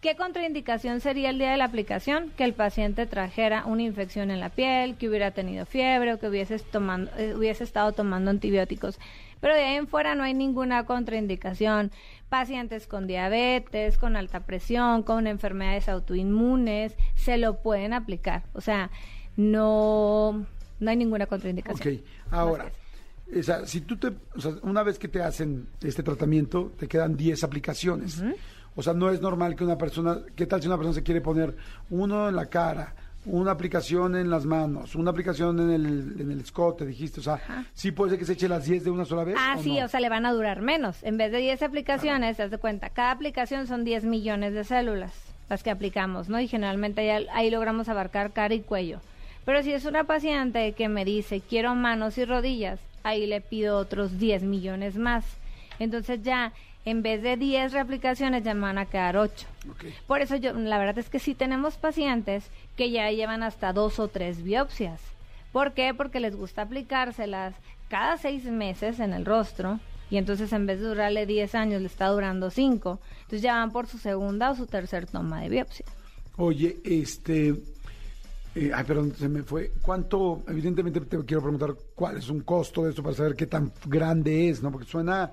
¿Qué contraindicación sería el día de la aplicación? Que el paciente trajera una infección en la piel, que hubiera tenido fiebre o que hubiese, tomando, eh, hubiese estado tomando antibióticos. Pero de ahí en fuera no hay ninguna contraindicación. Pacientes con diabetes, con alta presión, con enfermedades autoinmunes, se lo pueden aplicar. O sea, no, no hay ninguna contraindicación. Ok, ahora, o sea, si tú te, o sea, una vez que te hacen este tratamiento, te quedan 10 aplicaciones. O sea, no es normal que una persona, ¿qué tal si una persona se quiere poner uno en la cara, una aplicación en las manos, una aplicación en el, en el escote, dijiste? O sea, ¿sí puede ser que se eche las 10 de una sola vez? Ah, o sí, no? o sea, le van a durar menos. En vez de 10 aplicaciones, te das de cuenta, cada aplicación son 10 millones de células las que aplicamos, ¿no? Y generalmente ahí, ahí logramos abarcar cara y cuello. Pero si es una paciente que me dice, quiero manos y rodillas, ahí le pido otros 10 millones más. Entonces ya, en vez de 10 reaplicaciones, ya me van a quedar 8. Ok. Por eso yo, la verdad es que sí tenemos pacientes que ya llevan hasta dos o tres biopsias. ¿Por qué? Porque les gusta aplicárselas cada seis meses en el rostro y entonces en vez de durarle 10 años le está durando 5. Entonces ya van por su segunda o su tercer toma de biopsia. Oye, este... eh, ay, perdón, se me fue. ¿Cuánto, evidentemente te quiero preguntar cuál es un costo de esto para saber qué tan grande es, ¿no? Porque suena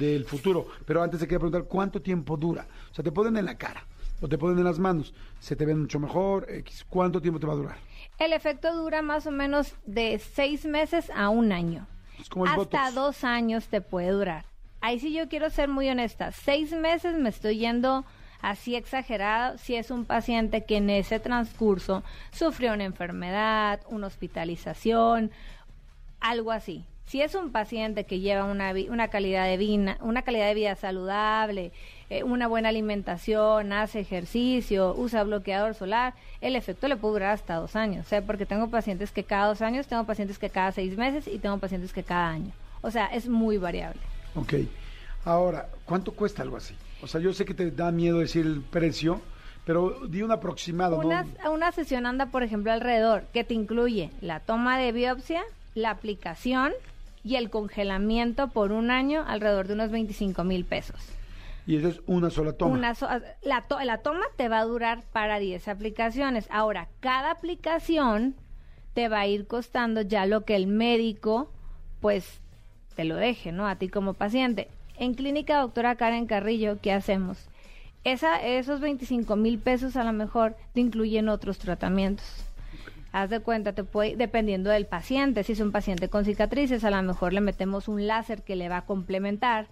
del futuro. Pero antes te quería preguntar, ¿cuánto tiempo dura? O sea, te ponen en la cara o te ponen en las manos, se te ven mucho mejor. ¿cuánto tiempo te va a durar? El efecto dura más o menos de seis meses a un año. Es como el Hasta Botox. dos años te puede durar. Ahí sí yo quiero ser muy honesta. Seis meses me estoy yendo así exagerado si es un paciente que en ese transcurso sufrió una enfermedad, una hospitalización, algo así. Si es un paciente que lleva una, una, calidad, de vida, una calidad de vida saludable, eh, una buena alimentación, hace ejercicio, usa bloqueador solar, el efecto le puede durar hasta dos años. O sea, porque tengo pacientes que cada dos años, tengo pacientes que cada seis meses y tengo pacientes que cada año. O sea, es muy variable. Ok. Ahora, ¿cuánto cuesta algo así? O sea, yo sé que te da miedo decir el precio, pero di un aproximado, Una, ¿no? una sesión anda, por ejemplo, alrededor, que te incluye la toma de biopsia, la aplicación y el congelamiento por un año, alrededor de unos 25 mil pesos. Y eso es una sola toma. Una so- la, to- la toma te va a durar para 10 aplicaciones. Ahora, cada aplicación te va a ir costando ya lo que el médico, pues, te lo deje, ¿no? A ti como paciente. En clínica doctora Karen Carrillo, ¿qué hacemos? Esa, esos 25 mil pesos a lo mejor te incluyen otros tratamientos. Haz de cuenta, te puede, dependiendo del paciente, si es un paciente con cicatrices, a lo mejor le metemos un láser que le va a complementar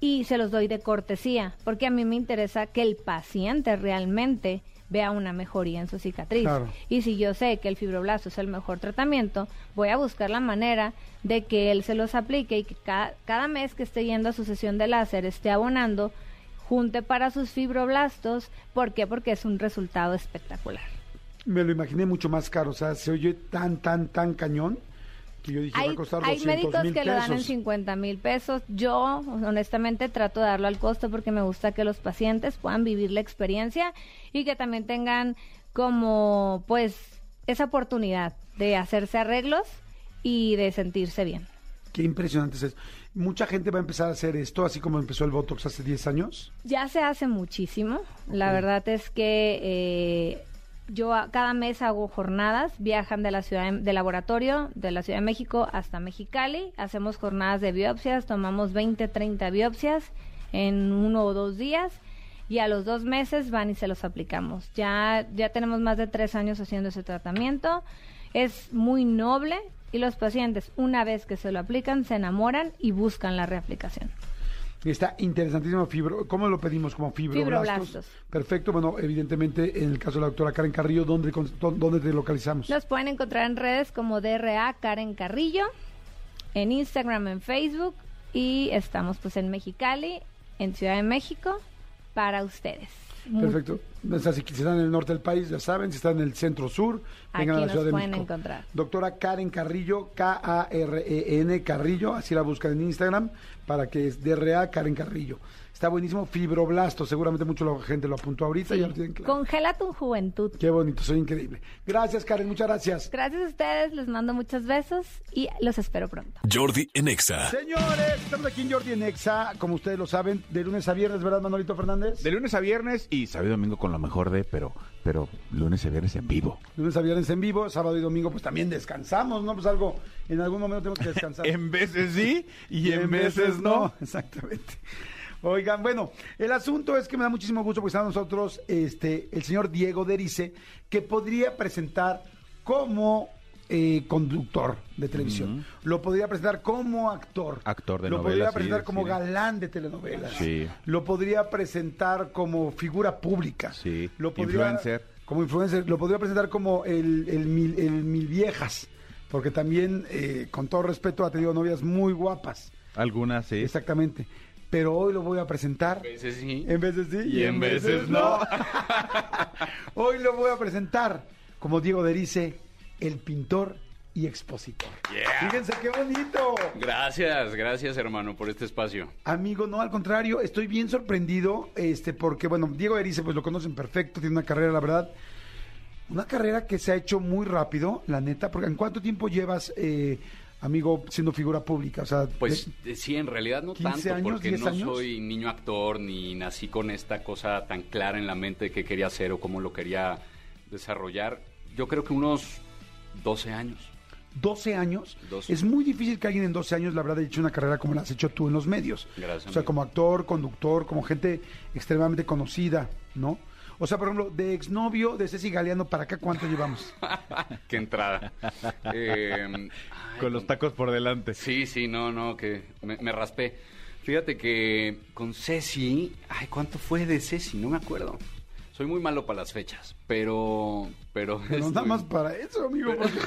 y se los doy de cortesía, porque a mí me interesa que el paciente realmente vea una mejoría en su cicatriz. Claro. Y si yo sé que el fibroblasto es el mejor tratamiento, voy a buscar la manera de que él se los aplique y que cada, cada mes que esté yendo a su sesión de láser esté abonando, junte para sus fibroblastos. ¿Por qué? Porque es un resultado espectacular. Me lo imaginé mucho más caro, o sea, se oye tan, tan, tan cañón que yo dije va Hay, a costar hay 200 médicos que lo dan en pesos. 50 mil pesos. Yo, honestamente, trato de darlo al costo porque me gusta que los pacientes puedan vivir la experiencia y que también tengan como, pues, esa oportunidad de hacerse arreglos y de sentirse bien. Qué impresionante es eso. Mucha gente va a empezar a hacer esto, así como empezó el Botox hace 10 años. Ya se hace muchísimo. La verdad es que eh, yo cada mes hago jornadas, viajan de la ciudad de laboratorio de la Ciudad de México hasta Mexicali, hacemos jornadas de biopsias, tomamos 20, 30 biopsias en uno o dos días y a los dos meses van y se los aplicamos. Ya, ya tenemos más de tres años haciendo ese tratamiento. Es muy noble y los pacientes, una vez que se lo aplican, se enamoran y buscan la reaplicación. Está interesantísimo fibro. ¿Cómo lo pedimos? Como fibroblastos. Fibroblastos. Perfecto. Bueno, evidentemente, en el caso de la doctora Karen Carrillo, ¿dónde, dónde te localizamos? Los pueden encontrar en redes como DRA Karen Carrillo, en Instagram, en Facebook y estamos pues en Mexicali, en Ciudad de México, para ustedes. Perfecto. O sea, si están en el norte del país, ya saben. Si están en el centro sur, vengan a la Ciudad de pueden México. encontrar. Doctora Karen Carrillo, K-A-R-E-N Carrillo, así la buscan en Instagram, para que es DRA Karen Carrillo. Está buenísimo. Fibroblasto, seguramente mucha la gente lo apuntó ahorita. Ya lo tienen claro. Congela tu juventud. Qué bonito, soy increíble. Gracias, Karen, muchas gracias. Gracias a ustedes, les mando muchos besos y los espero pronto. Jordi en Exa. Señores, estamos aquí en Jordi en Exa, como ustedes lo saben, de lunes a viernes, ¿verdad, Manolito Fernández? De lunes a viernes y sábado y domingo con lo mejor de, pero, pero lunes a viernes en vivo. Lunes a viernes en vivo, sábado y domingo pues también descansamos, ¿no? Pues algo, en algún momento tenemos que descansar. [LAUGHS] En veces sí y en veces no. [LAUGHS] Exactamente. Oigan, bueno, el asunto es que me da muchísimo gusto porque está nosotros este, el señor Diego Derice, que podría presentar como eh, conductor de televisión. Lo podría presentar como actor. Actor de Lo novelas, podría presentar como galán de telenovelas. Sí. Lo podría presentar como figura pública. Sí. Lo podría, Influencer. Como influencer. Lo podría presentar como el, el, mil, el mil viejas. Porque también, eh, con todo respeto, ha tenido novias muy guapas. Algunas sí. Exactamente. Pero hoy lo voy a presentar. veces sí. En veces sí. Y en veces no. [LAUGHS] hoy lo voy a presentar como Diego Derice, el pintor y expositor. Yeah. Fíjense qué bonito. Gracias, gracias hermano por este espacio. Amigo, no, al contrario, estoy bien sorprendido, este, porque, bueno, Diego Erice, pues lo conocen perfecto, tiene una carrera, la verdad, una carrera que se ha hecho muy rápido, la neta, porque ¿en cuánto tiempo llevas, eh, amigo, siendo figura pública? O sea, Pues de- eh, sí, en realidad no 15 tanto, años, porque 10 no años. soy niño actor ni nací con esta cosa tan clara en la mente de qué quería hacer o cómo lo quería desarrollar. Yo creo que unos 12 años. 12 años. 12. Es muy difícil que alguien en 12 años, la verdad, haya hecho una carrera como la has hecho tú en los medios. Gracias, O sea, amigo. como actor, conductor, como gente extremadamente conocida, ¿no? O sea, por ejemplo, de exnovio de Ceci Galeano para acá, ¿cuánto llevamos? [LAUGHS] qué entrada. Eh, ay, Con los tacos por delante. Sí, sí, no, no, que me, me raspé. Fíjate que con Ceci, ay, ¿cuánto fue de Ceci? No me acuerdo. Soy muy malo para las fechas, pero... Pero, Pero es nada muy- más para eso, amigo. porque-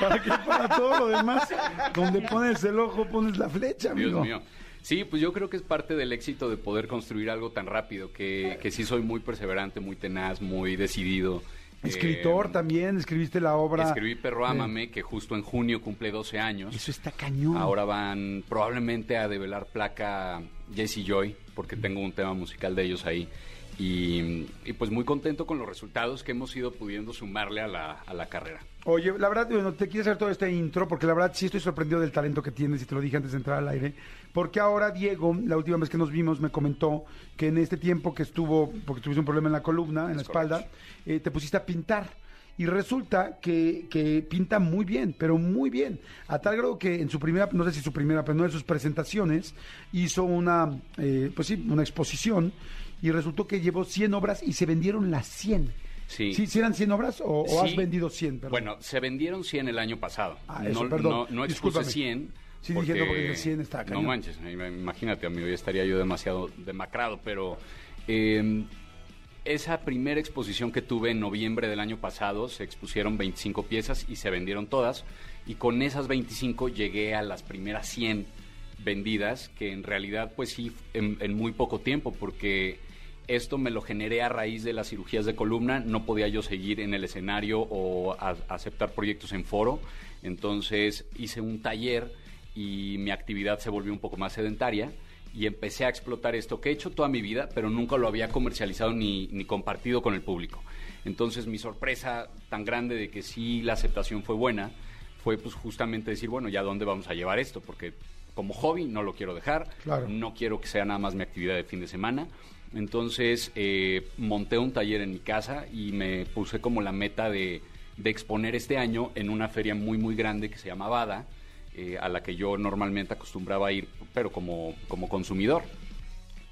¿Para qué? Para todo lo demás. Donde pones el ojo, pones la flecha, amigo. Dios mío. Sí, pues yo creo que es parte del éxito de poder construir algo tan rápido, que, que sí soy muy perseverante, muy tenaz, muy decidido. Escritor Eh, también, escribiste la obra. Escribí Perro Eh, Ámame, que justo en junio cumple 12 años. Eso está cañón. Ahora van probablemente a develar placa Jesse Joy, porque tengo un tema musical de ellos ahí. Y, y pues muy contento con los resultados que hemos ido pudiendo sumarle a la, a la carrera. Oye, la verdad, bueno, te quiero hacer todo este intro porque la verdad sí estoy sorprendido del talento que tienes y te lo dije antes de entrar al aire. Porque ahora Diego, la última vez que nos vimos, me comentó que en este tiempo que estuvo, porque tuviste un problema en la columna, en la espalda, eh, te pusiste a pintar. Y resulta que, que pinta muy bien, pero muy bien. A tal grado que en su primera, no sé si su primera, pero no de sus presentaciones, hizo una, eh, pues sí, una exposición y resultó que llevó 100 obras y se vendieron las 100. Sí. ¿Sí, sí eran 100 obras o, o has Sí. vendido 100? Perdón? Bueno, se vendieron 100 el año pasado. Ah, eso, no, perdón. no, no expuse Discúlpame. 100. Sí, diciendo porque dije 100 está No cañón. manches, imagínate, amigo, ya estaría yo demasiado demacrado, pero eh, esa primera exposición que tuve en noviembre del año pasado, se expusieron 25 piezas y se vendieron todas, y con esas 25 llegué a las primeras 100 vendidas, que en realidad pues sí, en, en muy poco tiempo, porque esto me lo generé a raíz de las cirugías de columna, no podía yo seguir en el escenario o a- aceptar proyectos en foro, entonces hice un taller y mi actividad se volvió un poco más sedentaria y empecé a explotar esto que he hecho toda mi vida, pero nunca lo había comercializado ni, ni compartido con el público. Entonces mi sorpresa tan grande de que sí la aceptación fue buena fue pues justamente decir, bueno, ¿ya dónde vamos a llevar esto? Porque como hobby no lo quiero dejar, Claro. no quiero que sea nada más mi actividad de fin de semana. Entonces eh, monté un taller en mi casa y me puse como la meta de, exponer este año en una feria muy muy grande que se llama Bada, eh, a la que yo normalmente acostumbraba ir, pero como, como consumidor.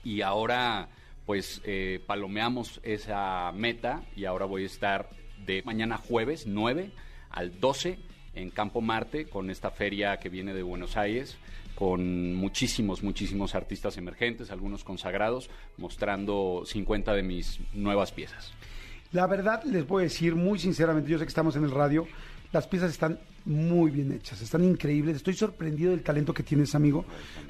Y ahora pues eh, palomeamos esa meta y ahora voy a estar de mañana jueves 9 al 12 en Campo Marte con esta feria que viene de Buenos Aires con muchísimos, muchísimos artistas emergentes, algunos consagrados, mostrando 50 de mis nuevas piezas. La verdad, les voy a decir muy sinceramente, yo sé que estamos en el radio, las piezas están muy bien hechas, están increíbles. Estoy sorprendido del talento que tienes, amigo,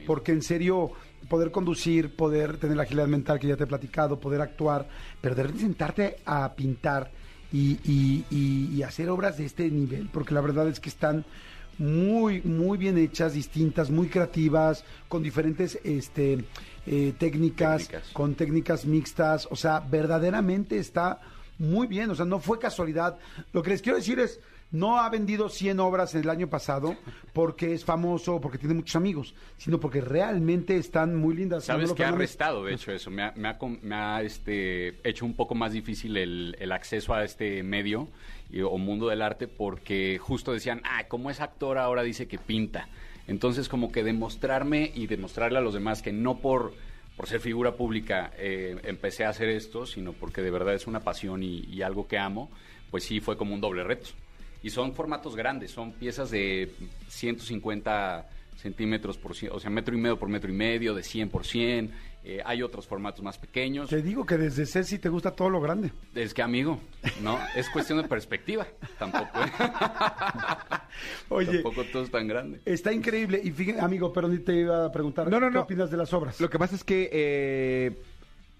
porque en serio, poder conducir, poder tener la agilidad mental que ya te he platicado, poder actuar, pero de repente sentarte a pintar y, y- y- y hacer obras de este nivel, porque la verdad es que están muy, muy bien hechas, distintas, muy creativas, con diferentes este, eh, técnicas, Técnicas. con técnicas mixtas, o sea, verdaderamente está muy bien, o sea, no fue casualidad. Lo que les quiero decir es, no ha vendido 100 obras en el año pasado porque es famoso, porque tiene muchos amigos, sino porque realmente están muy lindas. Sabes que ha restado, de hecho, eso. Me ha, me ha me ha, este, hecho un poco más difícil el, el acceso a este medio o mundo del arte porque justo decían, ah, como es actor ahora dice que pinta. Entonces, como que demostrarme y demostrarle a los demás que no por, por ser figura pública eh, empecé a hacer esto, sino porque de verdad es una pasión y, y algo que amo, pues sí fue como un doble reto. Y son formatos grandes, son piezas de 150 centímetros por o sea, metro y medio por metro y medio, de 100 por 100. Eh, hay otros formatos más pequeños. Te digo que desde Ceci te gusta todo lo grande. Es que, amigo, ¿no? Es cuestión de perspectiva. Tampoco, ¿eh? [LAUGHS] Oye, Tampoco todo es tan grande. está increíble. Y fíjate, amigo, pero ni te iba a preguntar, No, no, ¿qué no. opinas de las obras? Lo que pasa es que eh,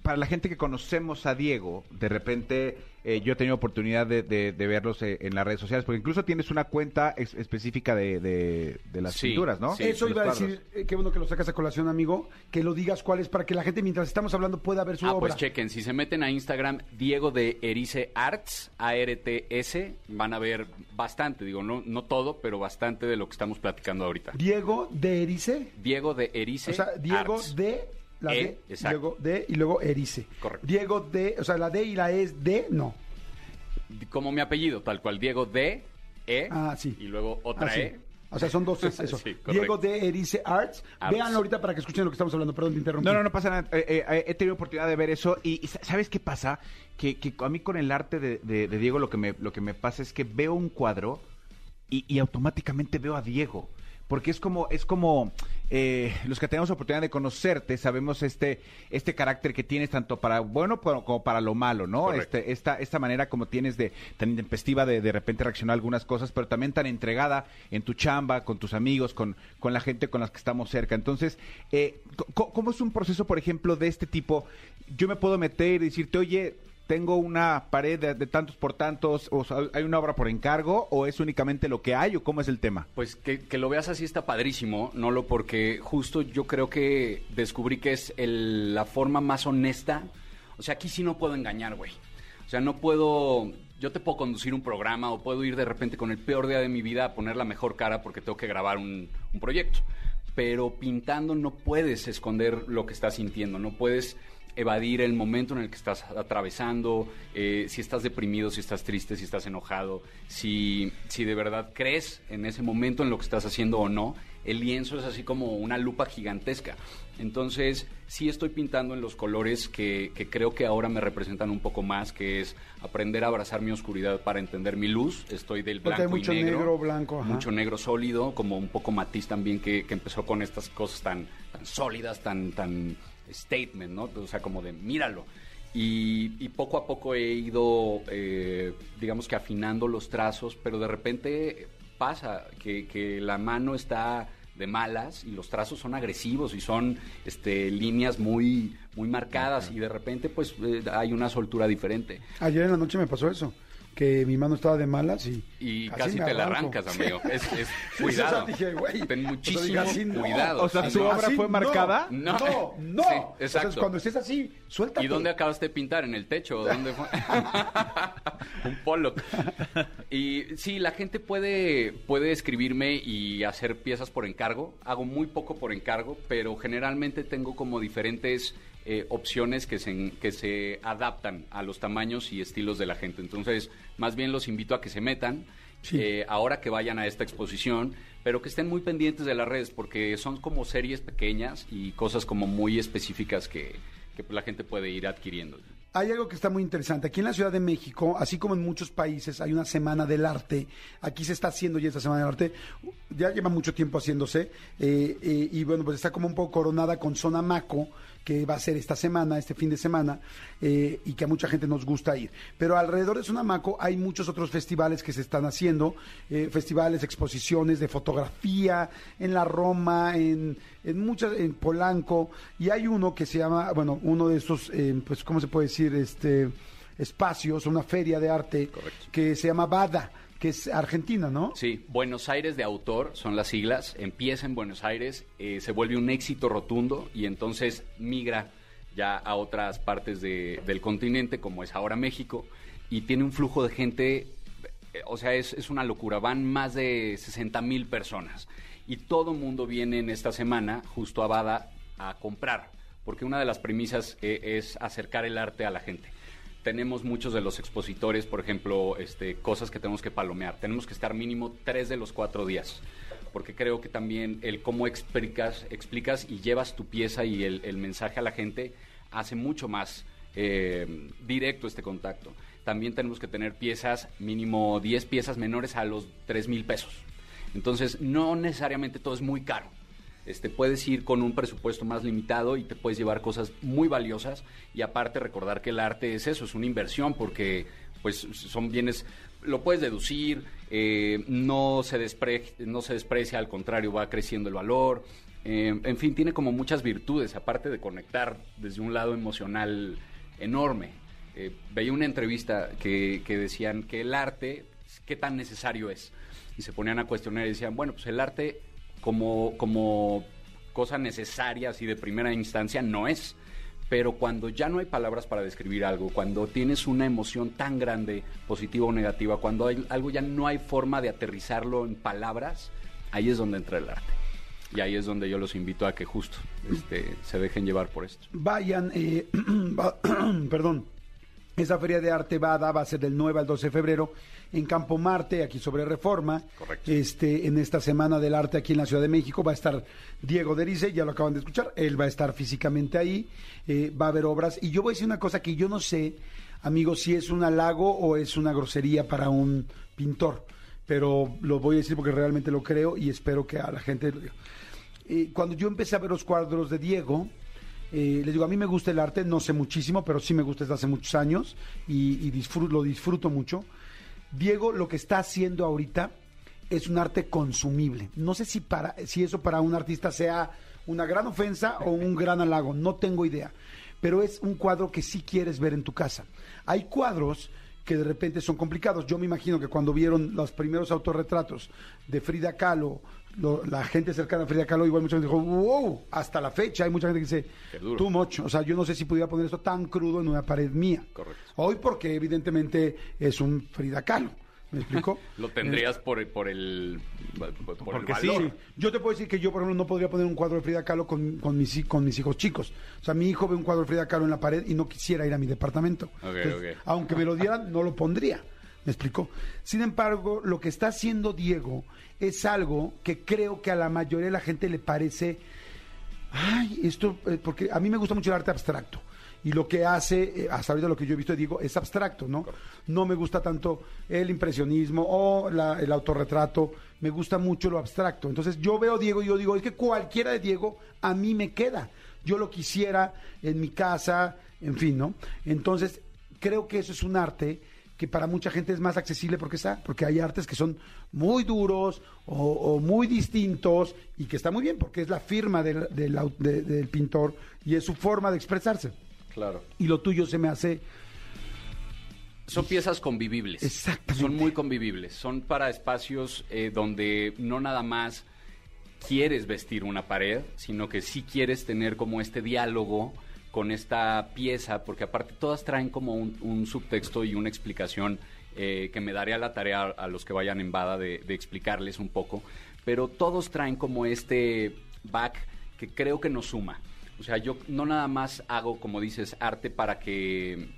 para la gente que conocemos a Diego, de repente eh, yo he tenido oportunidad de, de- de verlos eh, en las redes sociales, porque incluso tienes una cuenta específica de, de- de las Sí, pinturas, ¿no? sí. Eso iba a decir, eh, qué bueno que lo sacas a colación, amigo, que lo digas cuál es para que la gente mientras estamos hablando pueda ver su Ah, obra. pues chequen, si se meten a Instagram, Diego de Erice Arts, A-R-T-S, van a ver bastante, digo, no, no todo, pero bastante de lo que estamos platicando ahorita. Diego de Erice, Diego de Erice o sea, Diego Arts. de la E, D, exacto. Diego de y luego Erice. Correcto. Diego de, o sea, la D y la E es de, no. Como mi apellido, tal cual, Diego de E, Ah, sí. y luego otra Ah, sí. E. O sea, son dos es [LAUGHS] eso. Sí. Diego de Erice Arts. Arts. Vean ahorita para que escuchen lo que estamos hablando. Perdón, te interrumpí. No, no, no pasa nada. Eh, eh, eh, he tenido oportunidad de ver eso y, y sa- ¿sabes qué pasa? Que, que a mí con el arte de, de- de Diego lo que, me, lo que me pasa es que veo un cuadro y, y automáticamente veo a Diego. Porque es como, es como eh, los que tenemos oportunidad de conocerte, sabemos este, este carácter que tienes tanto para bueno como, para lo malo, ¿no? Correcto. Este, esta, esta manera como tienes de tan intempestiva de de repente reaccionar a algunas cosas, pero también tan entregada en tu chamba, con tus amigos, con, con la gente con las que estamos cerca. Entonces, eh, ¿cómo es un proceso, por ejemplo, de este tipo? Yo me puedo meter y decirte, oye, tengo una pared de, tantos por tantos, o hay una obra por encargo, o es únicamente lo que hay, o cómo es el tema? Pues que, lo veas así está padrísimo, no lo porque justo yo creo que descubrí que es el- la forma más honesta. O sea, aquí sí no puedo engañar, güey. O sea, no puedo. Yo te puedo conducir un programa o puedo ir de repente con el peor día de mi vida a poner la mejor cara porque tengo que grabar un proyecto. Pero pintando no puedes esconder lo que estás sintiendo, no puedes evadir el momento en el que estás atravesando, eh, si estás deprimido, si estás triste, si estás enojado, si, si de verdad crees en ese momento en lo que estás haciendo o no. El lienzo es así como una lupa gigantesca. Entonces, sí estoy pintando en los colores que, que creo que ahora me representan un poco más, que es aprender a abrazar mi oscuridad para entender mi luz. Estoy del blanco hay mucho y negro, negro, blanco, ajá. mucho negro sólido, como un poco matiz también que, que empezó con estas cosas tan, tan sólidas, tan, tan statement, ¿no? O sea, como de míralo. Y, y poco a poco he ido, eh, digamos que afinando los trazos, pero de repente pasa que, que la mano está de malas y los trazos son agresivos y son este, líneas muy, muy marcadas y de repente pues eh, hay una soltura diferente. Ayer en la noche me pasó eso, que mi mano estaba de malas y... Y casi, te la arrancas, amigo. [LAUGHS] Es, es cuidado. o sea, dije, güey, Ten o sea, muchísimo así no. cuidado. O sea, tu no. obra fue marcada. No. No, no. Sí, O sea, exacto. cuando estés así, suéltate. ¿Y dónde acabaste de pintar? ¿En el techo? ¿Dónde fue? [LAUGHS] Un Pollock. Y sí, la gente puede, puede escribirme y hacer piezas por encargo. Hago muy poco por encargo, pero generalmente tengo como diferentes eh, opciones que se, que se adaptan a los tamaños y estilos de la gente. Entonces, más bien los invito a que se metan. Sí. eh, ahora que vayan a esta exposición, pero que estén muy pendientes de las redes porque son como series pequeñas y cosas como muy específicas que, que la gente puede ir adquiriendo. Hay algo que está muy interesante. Aquí en la Ciudad de México, así como en muchos países, hay una semana del arte. Aquí se está haciendo ya esta semana del arte. Ya lleva mucho tiempo haciéndose. eh, eh, y bueno, pues está como un poco coronada con Zona Maco, que va a ser esta semana, este fin de semana, eh, y que a mucha gente nos gusta ir. Pero alrededor de Zona Maco hay muchos otros festivales que se están haciendo. eh, festivales, exposiciones de fotografía en la Roma, en, en muchas, en Polanco. Y hay uno que se llama, bueno, uno de esos, eh, pues, ¿cómo se puede decir? Este espacios, una feria de arte que se llama Bada, que es Argentina, ¿no? Sí, Buenos Aires de autor son las siglas, empieza en Buenos Aires, eh, se vuelve un éxito rotundo y entonces migra ya a otras partes de- del continente, como es ahora México, y tiene un flujo de gente, eh, o sea, es, es una locura, van más de 60 mil personas y todo mundo viene en esta semana justo a Bada a comprar, porque una de las premisas eh, es acercar el arte a la gente tenemos muchos de los expositores, por ejemplo, este, cosas que tenemos que palomear. Tenemos que estar mínimo tres de los cuatro días, porque creo que también el cómo explicas, explicas y llevas tu pieza y el, el mensaje a la gente hace mucho más eh, directo este contacto. También tenemos que tener piezas, mínimo 10 piezas menores a los 3 mil pesos. Entonces, no necesariamente todo es muy caro. Este, puedes ir con un presupuesto más limitado y te puedes llevar cosas muy valiosas y aparte recordar que el arte es eso, es una inversión porque pues son bienes, lo puedes deducir, eh, no, se despre- no se desprecia, al contrario, va creciendo el valor. Eh, en fin, tiene como muchas virtudes, aparte de conectar desde un lado emocional enorme. Eh, veía una entrevista que, que decían que el arte, ¿qué tan necesario es? Y se ponían a cuestionar y decían, bueno, pues el arte como, como cosa necesaria, así de primera instancia, no es. Pero cuando ya no hay palabras para describir algo, cuando tienes una emoción tan grande, positiva o negativa, cuando hay, algo ya no hay forma de aterrizarlo en palabras, ahí es donde entra el arte. Y ahí es donde yo los invito a que justo este, se dejen llevar por esto. Vayan, eh, [CLEARS THROAT] [CLEARS THROAT] perdón, esa feria de arte Bada va a ser del 9 al 12 de febrero en Campo Marte, aquí sobre Reforma. Correcto. Este, en esta Semana del Arte aquí en la Ciudad de México va a estar Diego Derice, ya lo acaban de escuchar, él va a estar físicamente ahí, eh, va a haber obras. Y yo voy a decir una cosa que yo no sé, amigos, si es un halago o es una grosería para un pintor, pero lo voy a decir porque realmente lo creo y espero que a la gente lo diga. Eh, cuando yo empecé a ver los cuadros de Diego, eh, les digo, a mí me gusta el arte, no sé muchísimo, pero sí me gusta desde hace muchos años y, disfruto, lo disfruto mucho. Diego lo que está haciendo ahorita es un arte consumible. No sé si, para, si eso para un artista sea una gran ofensa o un gran halago, no tengo idea. Pero es un cuadro que sí quieres ver en tu casa. Hay cuadros que de repente son complicados. Yo me imagino que cuando vieron los primeros autorretratos de Frida Kahlo, lo- la gente cercana a Frida Kahlo, igual mucha gente dijo, wow, hasta la fecha hay mucha gente que dice, too much. O sea, yo no sé si pudiera poner esto tan crudo en una pared mía. Correcto. Hoy porque evidentemente es un Frida Kahlo. ¿Me explico? [LAUGHS] Lo tendrías por, por el, por el Porque valor. Sí, yo te puedo decir que yo, por ejemplo, no podría poner un cuadro de Frida Kahlo con, con, mis, con mis hijos chicos. O sea, mi hijo ve un cuadro de Frida Kahlo en la pared y no quisiera ir a mi departamento. Ok, Entonces, ok. Aunque me lo dieran, no lo pondría. ¿Me explico? Sin embargo, lo que está haciendo Diego es algo que creo que a la mayoría de la gente le parece Ay, esto, eh, porque a mí me gusta mucho el arte abstracto. Y lo que hace, eh, hasta ahorita lo que yo he visto de Diego, es abstracto, ¿no? No me gusta tanto el impresionismo o la- el autorretrato, me gusta mucho lo abstracto. Entonces yo veo Diego y yo digo, es que cualquiera de Diego a mí me queda. Yo lo quisiera en mi casa, en fin, ¿no? Entonces creo que eso es un arte que para mucha gente es más accesible porque está, porque hay artes que son muy duros o, o muy distintos y que está muy bien porque es la firma del, del au- de- del pintor y es su forma de expresarse. Claro. Y lo tuyo se me hace Son piezas convivibles. Exactamente. Son muy convivibles. Son para espacios eh, donde no nada más quieres vestir una pared, sino que sí quieres tener como este diálogo con esta pieza, porque aparte todas traen como un, un subtexto y una explicación eh, que me daré a la tarea a, los que vayan en Bada de, de explicarles un poco, pero todos traen como este back que creo que nos suma. O sea, yo no nada más hago, como dices, arte para que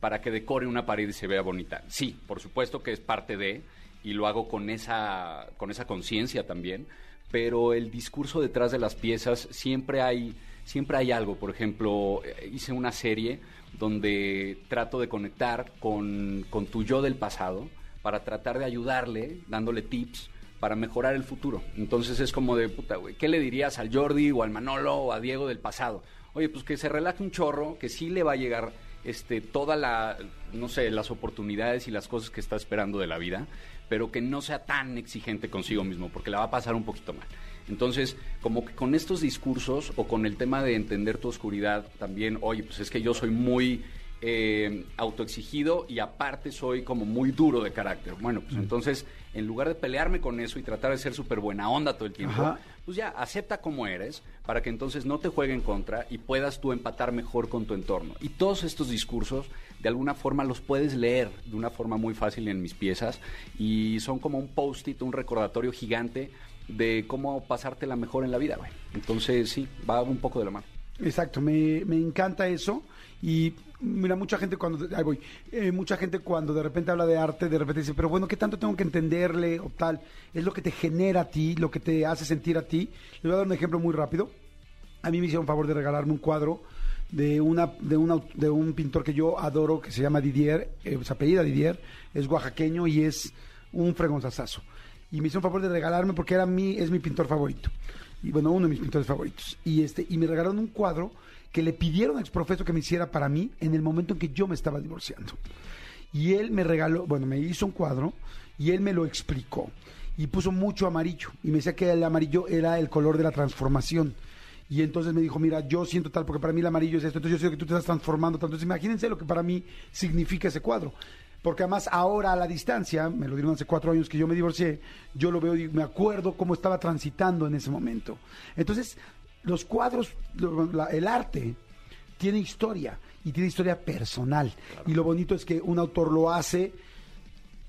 para que decore una pared y se vea bonita. Sí, por supuesto que es parte de y lo hago con esa con esa conciencia también, pero el discurso detrás de las piezas siempre hay siempre hay algo. Por ejemplo, eh, hice una serie donde trato de conectar con, con tu yo del pasado para tratar de ayudarle, dándole tips para mejorar el futuro. Entonces es como de, puta, ¿qué le dirías al Jordi o al Manolo o a Diego del pasado? Oye, pues que se relaje un chorro, que sí le va a llegar este, toda la, no sé, las oportunidades y las cosas que está esperando de la vida, pero que no sea tan exigente consigo mismo, porque la va a pasar un poquito mal. Entonces, como que con estos discursos o con el tema de entender tu oscuridad también, oye, pues es que yo soy muy eh, autoexigido y aparte soy como muy duro de carácter. Bueno, pues entonces, en lugar de pelearme con eso y tratar de ser súper buena onda todo el tiempo, Ajá. pues ya acepta como eres para que entonces no te juegue en contra y puedas tú empatar mejor con tu entorno. Y todos estos discursos, de alguna forma, los puedes leer de una forma muy fácil en mis piezas y son como un post-it, un recordatorio gigante de cómo pasártela mejor en la vida, güey. Entonces, sí, va un poco de la mano. Exacto, me, me encanta eso. Y mira, mucha gente cuando, ahí voy, eh, mucha gente cuando de repente habla de arte, de repente dice, pero bueno, ¿qué tanto tengo que entenderle o tal? Es lo que te genera a ti, lo que te hace sentir a ti. Les voy a dar un ejemplo muy rápido. A mí me hicieron favor de regalarme un cuadro de una de un, aut- de un pintor que yo adoro, que se llama Didier, eh, se apellida Didier, es oaxaqueño y es un fregonzazazo. Y me hicieron favor de regalarme porque era mi, es mi pintor favorito. Y bueno, uno de mis pintores favoritos. Y este, y me regalaron un cuadro que le pidieron a Exprofeso que me hiciera para mí en el momento en que yo me estaba divorciando. Y él me regaló, bueno, me hizo un cuadro y él me lo explicó. Y puso mucho amarillo. Y me decía que el amarillo era el color de la transformación. Y entonces me dijo, mira, yo siento tal, porque para mí el amarillo es esto, entonces yo siento que tú te estás transformando tanto. Entonces imagínense lo que para mí significa ese cuadro. Porque además ahora a la distancia, me lo dieron hace cuatro años que yo me divorcié, yo lo veo y me acuerdo cómo estaba transitando en ese momento. Entonces, los cuadros, el arte, tiene historia y tiene historia personal. Y lo bonito es que un autor lo hace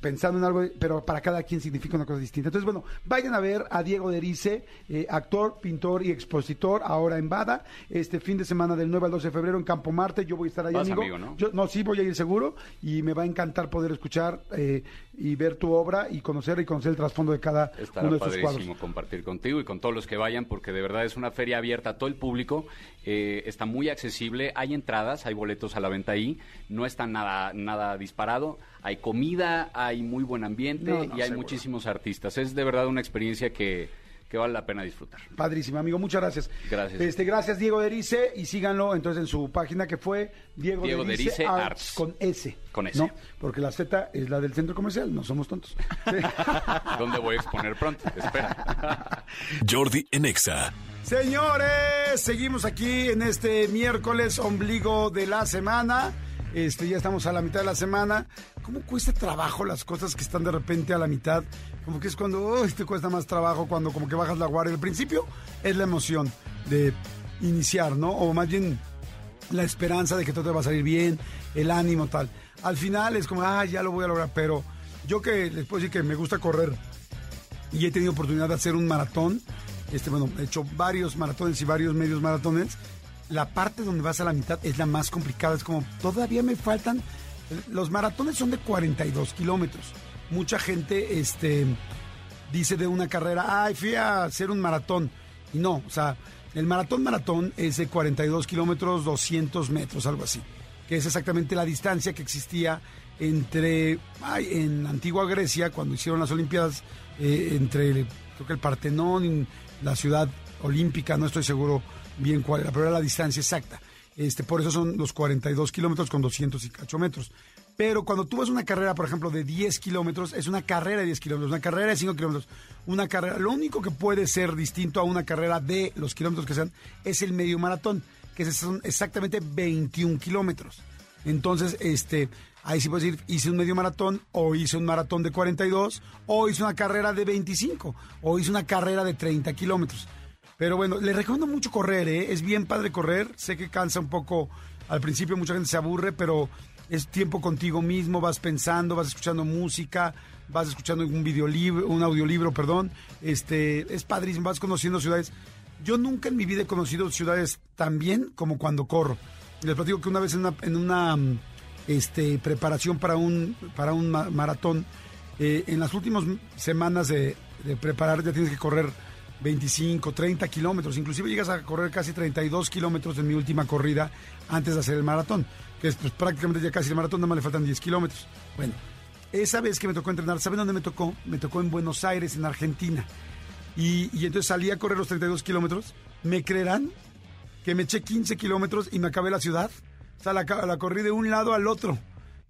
pensando en algo, pero para cada quien significa una cosa distinta. Entonces, bueno, vayan a ver a Diego Derice, eh, actor, pintor y expositor, ahora en Bada, este fin de semana del 9 al 12 de febrero en Campo Marte. Yo voy a estar ahí, amigo, ¿no? Yo, no, sí, voy a ir seguro y me va a encantar poder escuchar eh, y ver tu obra y conocer y conocer el trasfondo de cada Estará uno de estos padrísimo cuadros. compartir contigo y con todos los que vayan, porque de verdad es una feria abierta a todo el público. eh, está muy accesible, hay entradas, hay boletos a la venta ahí, no está nada, nada disparado. Hay comida, hay muy buen ambiente No, no, y hay seguro. muchísimos artistas. Es de verdad una experiencia que, que vale la pena disfrutar. Padrísimo, amigo, muchas gracias. Gracias. Este, gracias, Diego Derice, y síganlo entonces en su página que fue Diego, Diego Derice, Derice Arts, Arts. con S. Con S. ¿no? Porque la Z es la del centro comercial, no somos tontos. Sí. [LAUGHS] ¿Dónde voy a exponer pronto? Espera. [LAUGHS] Jordi en Exa. Señores, seguimos aquí en este miércoles ombligo de la semana. Este, ya estamos a la mitad de la semana. ¿Cómo cuesta trabajo las cosas que están de repente a la mitad? Como que es cuando uy, te cuesta más trabajo, cuando como que bajas la guardia. Al principio es la emoción de iniciar, ¿no? O más bien la esperanza de que todo te va a salir bien, el ánimo tal. Al final es como, ah, ya lo voy a lograr, pero yo que les puedo decir que me gusta correr y he tenido oportunidad de hacer un maratón, este, bueno, he hecho varios maratones y varios medios maratones, la parte donde vas a la mitad es la más complicada, es como, todavía me faltan, los maratones son de 42 kilómetros, mucha gente, este, dice de una carrera, ay, fui a hacer un maratón, y no, o sea, el maratón maratón es de 42 kilómetros, 200 metros, algo así, que es exactamente la distancia que existía entre, ay, en antigua Grecia, cuando hicieron las Olimpiadas, eh, entre, creo que el Partenón la ciudad olímpica, no estoy seguro bien cuál era, pero era la distancia exacta. Este, por eso son los 42 kilómetros con 200 y cacho metros. Pero cuando tú vas a una carrera, por ejemplo, de 10 kilómetros, es una carrera de 10 kilómetros, una carrera de 5 kilómetros, una carrera. Lo único que puede ser distinto a una carrera de los kilómetros que sean es el medio maratón, que son exactamente 21 kilómetros. Entonces, este, ahí sí puedes decir, hice un medio maratón, o hice un maratón de 42, o hice una carrera de 25, o hice una carrera de 30 kilómetros. Pero bueno, le recomiendo mucho correr, ¿eh? Es bien padre correr. Sé que cansa un poco al principio, mucha gente se aburre, pero es tiempo contigo mismo, vas pensando, vas escuchando música, vas escuchando un videolibro, un audiolibro, perdón. Este, es padrísimo, vas conociendo ciudades. Yo nunca en mi vida he conocido ciudades tan bien como cuando corro. Les platico que una vez en una, una este, preparación para un, para un maratón, eh, en las últimas semanas de, de preparar ya tienes que correr 25, 30 kilómetros, inclusive llegas a correr casi 32 kilómetros en mi última corrida antes de hacer el maratón, que es pues, prácticamente ya casi el maratón, nada más le faltan 10 kilómetros. Bueno, esa vez que me tocó entrenar, ¿saben dónde me tocó? Me tocó en Buenos Aires, en Argentina. Y, y entonces salí a correr los 32 kilómetros. ¿Me creerán que me eché 15 kilómetros y me acabé la ciudad? O sea, la, la corrí de un lado al otro.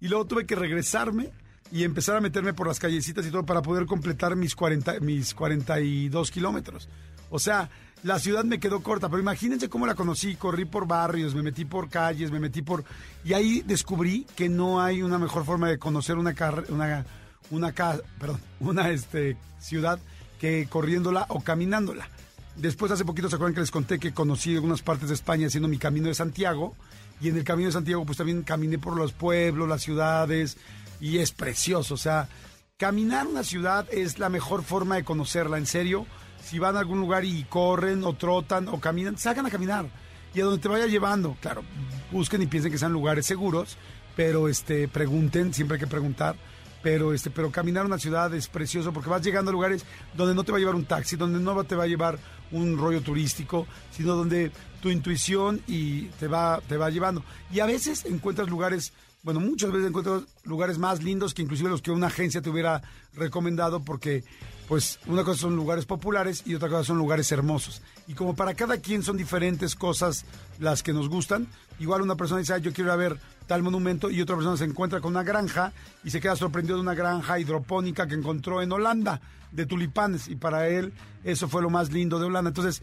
Y luego tuve que regresarme y empezar a meterme por las callecitas y todo para poder completar mis, 40, mis 42 kilómetros. O sea, la ciudad me quedó corta, pero imagínense cómo la conocí. Corrí por barrios, me metí por calles, me metí por... Y ahí descubrí que no hay una mejor forma de conocer una, una, una, perdón, [LAUGHS] una este, ciudad que corriéndola o caminándola. Después, hace poquito, ¿se acuerdan que les conté que conocí algunas partes de España haciendo mi camino de Santiago? Y en el camino de Santiago, pues también caminé por los pueblos, las ciudades, y es precioso. O sea, caminar una ciudad es la mejor forma de conocerla, en serio. Si van a algún lugar y corren o trotan o caminan, salgan a caminar. Y a donde te vaya llevando, claro, busquen y piensen que sean lugares seguros, pero este pregunten, siempre hay que preguntar. Pero este, pero caminar una ciudad es precioso porque vas llegando a lugares donde no te va a llevar un taxi, donde no te va a llevar un rollo turístico, sino donde tu intuición y te va, te va llevando. Y a veces encuentras lugares bueno, muchas veces encuentro lugares más lindos que inclusive los que una agencia te hubiera recomendado porque, pues, una cosa son lugares populares y otra cosa son lugares hermosos. Y como para cada quien son diferentes cosas las que nos gustan, igual una persona dice, yo quiero ver tal monumento y otra persona se encuentra con una granja y se queda sorprendido de una granja hidropónica que encontró en Holanda de tulipanes y para él eso fue lo más lindo de Holanda. Entonces,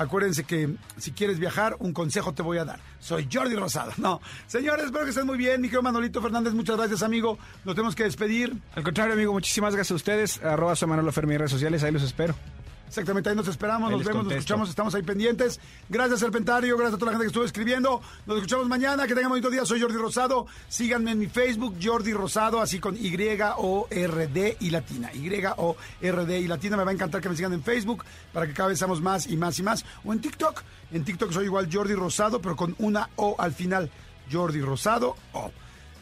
Acuérdense que si quieres viajar, un consejo te voy a dar. Soy Jordi Rosado. No, señores, espero que estén muy bien. Mi querido Manolito Fernández, muchas gracias, amigo. Nos tenemos que despedir. Al contrario, amigo, muchísimas gracias a ustedes. Arroba su Manolo Fermi redes sociales, ahí los espero. Exactamente, ahí nos esperamos, nos vemos, nos escuchamos, estamos ahí pendientes. Gracias, Serpentario, gracias a toda la gente que estuvo escribiendo. Nos escuchamos mañana, que tengan bonito día. Soy Jordi Rosado. Síganme en mi Facebook, Jordi Rosado, así con Y-O-R-D y latina. Y-O-R-D y latina. Me va a encantar que me sigan en Facebook para que cada vez seamos más y más y más. O en TikTok. En TikTok soy igual Jordi Rosado, pero con una O al final. Jordi Rosado O.